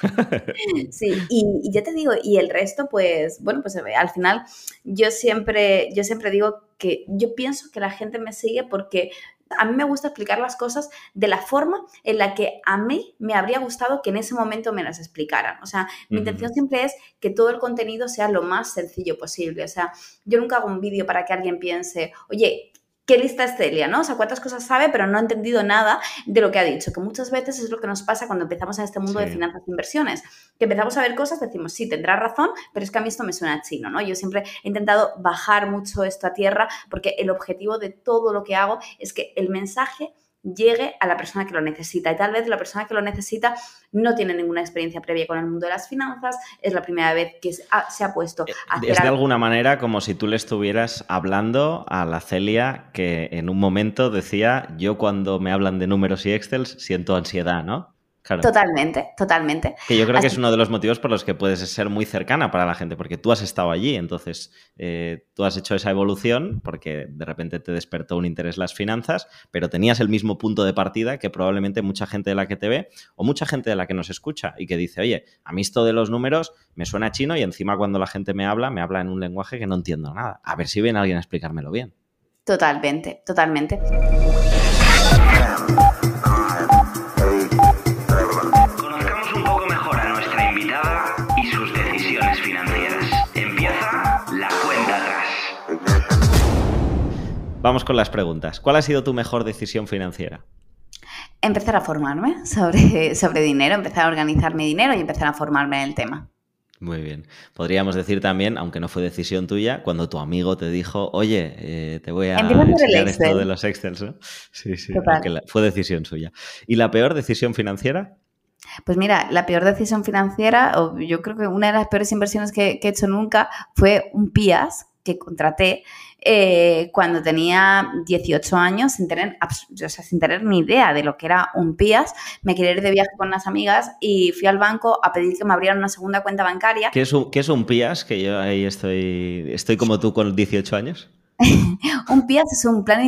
sí, y, y ya te digo, y el resto, pues, bueno, pues al final yo siempre, yo siempre digo que yo pienso que la gente me sigue porque a mí me gusta explicar las cosas de la forma en la que a mí me habría gustado que en ese momento me las explicaran. O sea, mi intención siempre es que todo el contenido sea lo más sencillo posible. O sea, yo nunca hago un vídeo para que alguien piense, oye, qué lista es Celia, ¿no? O sea, cuántas cosas sabe, pero no ha entendido nada de lo que ha dicho, que muchas veces es lo que nos pasa cuando empezamos en este mundo de finanzas e inversiones, que empezamos a ver cosas, decimos, sí, tendrá razón, pero es que a mí esto me suena chino, ¿no? Yo siempre he intentado bajar mucho esto a tierra porque el objetivo de todo lo que hago es que el mensaje llegue a la persona que lo necesita. Y tal vez la persona que lo necesita no tiene ninguna experiencia previa con el mundo de las finanzas, es la primera vez que se ha, puesto eh, a hacer Es de alguna manera como si tú le estuvieras hablando a la Celia que en un momento decía, yo cuando me hablan de números y Excel siento ansiedad, ¿no? Totalmente, totalmente. Que yo creo que es uno de los motivos por los que puedes ser muy cercana para la gente, porque tú has estado allí, entonces eh, tú has hecho esa evolución porque de repente te despertó un interés las finanzas, pero tenías el mismo punto de partida que probablemente mucha gente de la que te ve o mucha gente de la que nos escucha y que dice, oye, a mí esto de los números me suena chino y encima cuando la gente me habla, me habla en un lenguaje que no entiendo nada. A ver si viene alguien a explicármelo bien. Totalmente, totalmente. Vamos con las preguntas. ¿Cuál ha sido tu mejor decisión financiera? Empezar a formarme sobre, sobre dinero, empezar a organizar mi dinero y empezar a formarme en el tema. Muy bien. Podríamos decir también, aunque no fue decisión tuya, cuando tu amigo te dijo, oye, eh, te voy a enseñar esto de los Excels, ¿no? Sí, sí, fue decisión suya. ¿Y la peor decisión financiera? Pues mira, la peor decisión financiera, o yo creo que una de las peores inversiones que, que he hecho nunca fue un PIAS que contraté eh, cuando tenía 18 años sin tener, sin tener ni idea de lo que era un PIAS. Me quería ir de viaje con unas amigas y fui al banco a pedir que me abrieran una segunda cuenta bancaria. ¿Qué es un, qué es un PIAS? Que yo ahí estoy, estoy como tú con 18 años. Un PIAS es un plan,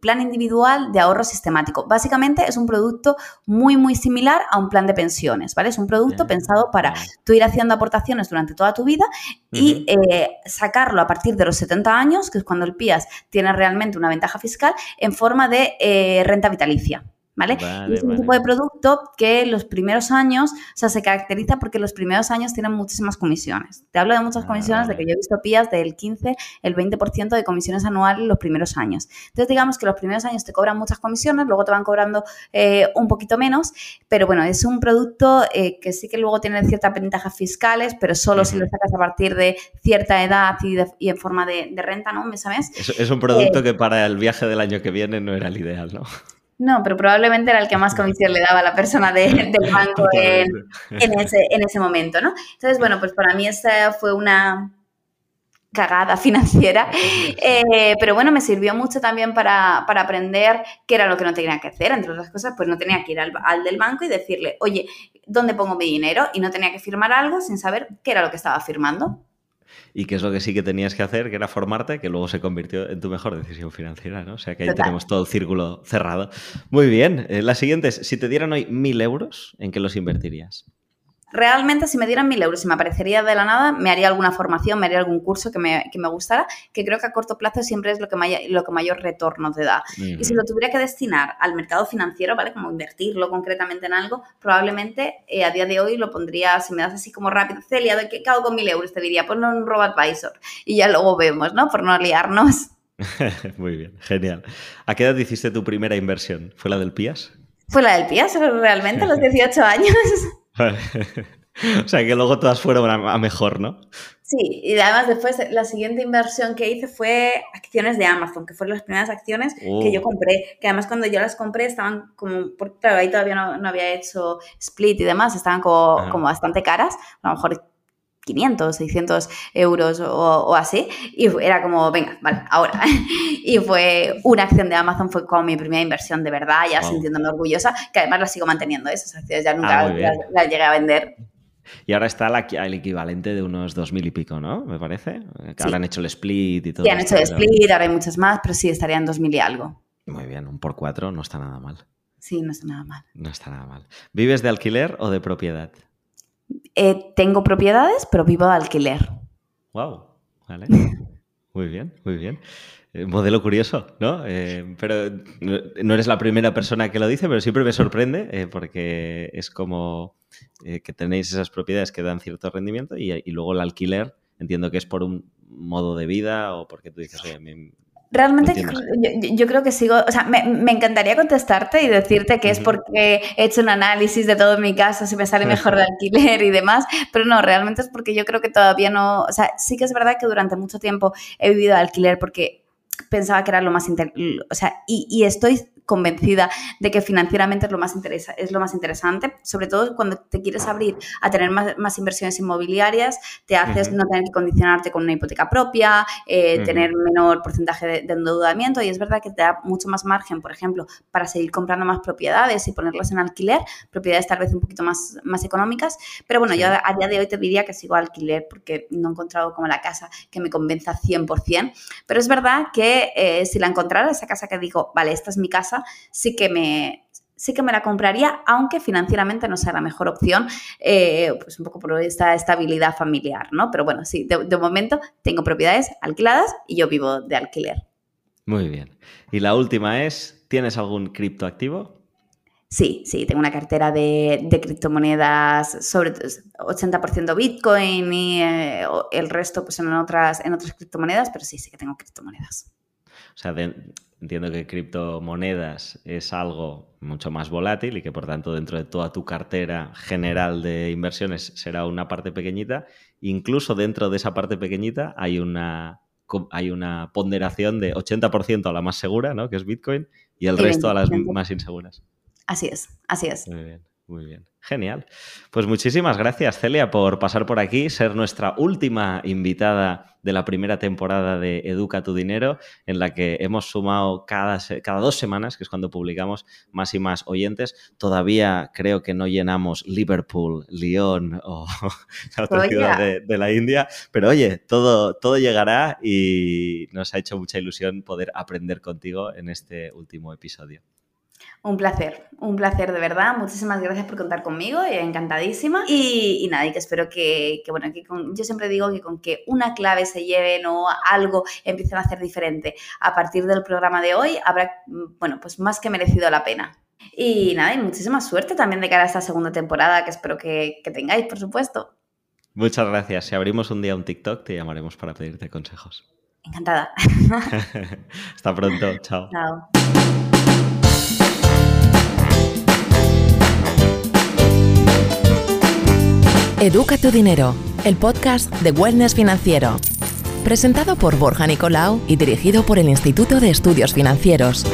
plan individual de ahorro sistemático. Básicamente es un producto muy, muy similar a un plan de pensiones, ¿vale? Es un producto pensado para tú ir haciendo aportaciones durante toda tu vida y eh, sacarlo a partir de los 70 años, que es cuando el PIAS tiene realmente una ventaja fiscal, en forma de eh, renta vitalicia. ¿Vale? es un tipo de producto que los primeros años, o sea, se caracteriza porque los primeros años tienen muchísimas comisiones. Te hablo de muchas ah, comisiones, de que yo he visto pías del 15, el 20% de comisiones anuales los primeros años. Entonces, digamos que los primeros años te cobran muchas comisiones, luego te van cobrando eh, un poquito menos, pero bueno, es un producto eh, que sí que luego tiene ciertas ventajas fiscales, pero solo si lo sacas a partir de cierta edad y, en forma de, renta, ¿no? ¿Me sabes? Es, un producto eh, que para el viaje del año que viene no era el ideal, ¿no? No, pero probablemente era el que más comisión le daba a la persona del banco en, ese, momento, ¿no? Entonces, bueno, pues para mí esa fue una cagada financiera, eh, pero bueno, me sirvió mucho también para, aprender qué era lo que no tenía que hacer, entre otras cosas, pues no tenía que ir al, al del banco y decirle, oye, ¿dónde pongo mi dinero? Y no tenía que firmar algo sin saber qué era lo que estaba firmando y que es lo que sí que tenías que hacer, que era formarte, que luego se convirtió en tu mejor decisión financiera, ¿no? O sea que ahí tenemos todo el círculo cerrado. Muy bien, eh, la siguiente es, si te dieran hoy mil euros, ¿en qué los invertirías? Realmente si me dieran mil euros y me aparecería de la nada, me haría alguna formación, me haría algún curso que me, que me gustara, que creo que a corto plazo siempre es lo que, lo que mayor retorno te da. Y si lo tuviera que destinar al mercado financiero, ¿vale? Como invertirlo concretamente en algo, probablemente eh, a día de hoy lo pondría, si me das así como rápido, Celia, ¿qué, hago con mil euros? Te diría, ponlo en un RoboAdvisor y ya luego vemos, ¿no? Por no liarnos. Muy bien, genial. ¿A qué edad hiciste tu primera inversión? ¿Fue la del PIAS? Fue la del PIAS, realmente, a los 18 años. o sea que luego todas fueron a, mejor, ¿no? Sí, y además después la siguiente inversión que hice fue acciones de Amazon, que fueron las primeras acciones que yo oh. compré, que además cuando yo las compré estaban como, porque claro, ahí todavía no, había hecho split y demás, estaban como, como bastante caras, a lo mejor 500, 600 euros o, así. Y era como, venga, vale, ahora. y fue una acción de Amazon, fue como mi primera inversión de verdad, ya sintiéndome orgullosa, que además la sigo manteniendo, esas acciones ya nunca ah, las, llegué a vender. Y ahora está el equivalente de unos 2.000 y pico, ¿no? Me parece. Que ahora han hecho el split y todo. Sí, han hecho el split, ahora hay muchas más, pero sí, estaría en 2.000 y algo. Muy bien, un por cuatro no está nada mal. Sí, no está nada mal. No está nada mal. ¿Vives de alquiler o de propiedad? Eh, tengo propiedades, pero vivo de alquiler. Wow, vale. Muy bien, muy bien. Eh, modelo curioso, ¿no? Eh, pero no eres la primera persona que lo dice, pero siempre me sorprende porque es como que tenéis esas propiedades que dan cierto rendimiento y, luego el alquiler, entiendo que es por un modo de vida o porque tú dices, oye, Realmente yo, creo que sigo, o sea, me, encantaría contestarte y decirte que es porque he hecho un análisis de todo mi caso, si me sale mejor de alquiler y demás, pero no, realmente es porque yo creo que todavía no, o sea, sí que es verdad que durante mucho tiempo he vivido de alquiler porque pensaba que era lo más, o sea, y, y estoy convencida de que financieramente es lo más, es lo más interesante, sobre todo cuando te quieres abrir a tener más, inversiones inmobiliarias, te haces no tener que condicionarte con una hipoteca propia, eh, tener menor porcentaje de, endeudamiento y es verdad que te da mucho más margen, por ejemplo, para seguir comprando más propiedades y ponerlas en alquiler, propiedades tal vez un poquito más, más económicas, pero bueno, yo a día de hoy te diría que sigo alquiler porque no he encontrado como la casa que me convenza 100%, pero es verdad que eh, si la encontrara, esa casa que digo, vale, esta es mi casa, sí que me, sí que me la compraría, aunque financieramente no sea la mejor opción, eh, pues un poco por esta estabilidad familiar, ¿no? Pero bueno, sí, de, momento tengo propiedades alquiladas y yo vivo de alquiler. Muy bien. Y la última es, ¿tienes algún criptoactivo? Sí, sí, tengo una cartera de, criptomonedas, sobre 80% Bitcoin y eh, el resto pues en otras, en otras criptomonedas, pero sí, sí que tengo criptomonedas. O sea, entiendo que criptomonedas es algo mucho más volátil y que por tanto dentro de toda tu cartera general de inversiones será una parte pequeñita. Incluso dentro de esa parte pequeñita hay una, hay una ponderación de 80% a la más segura, ¿no? que es Bitcoin, y el resto a las más inseguras. Así es, así es. Muy bien. Muy bien. Genial. Pues muchísimas gracias, Celia, por pasar por aquí, ser nuestra última invitada de la primera temporada de Educa tu Dinero, en la que hemos sumado cada, cada dos semanas, que es cuando publicamos más y más oyentes. Todavía creo que no llenamos Liverpool, Lyon o la otra ciudad de, de, la India, pero oye, todo, todo llegará y nos ha hecho mucha ilusión poder aprender contigo en este último episodio. Un placer, un placer de verdad. Muchísimas gracias por contar conmigo, encantadísima. Y, nada, y que espero que, bueno, que yo siempre digo que con que una clave se lleven o algo empiecen a hacer diferente a partir del programa de hoy, habrá, bueno, pues más que merecido la pena. Y nada, y muchísima suerte también de cara a esta segunda temporada, que espero que, que tengáis, por supuesto. Muchas gracias. Si abrimos un día un TikTok, te llamaremos para pedirte consejos. Encantada. Hasta pronto. Chao. Chao. Educa tu dinero, el podcast de Wellness Financiero. Presentado por Borja Nicolau y dirigido por el Instituto de Estudios Financieros.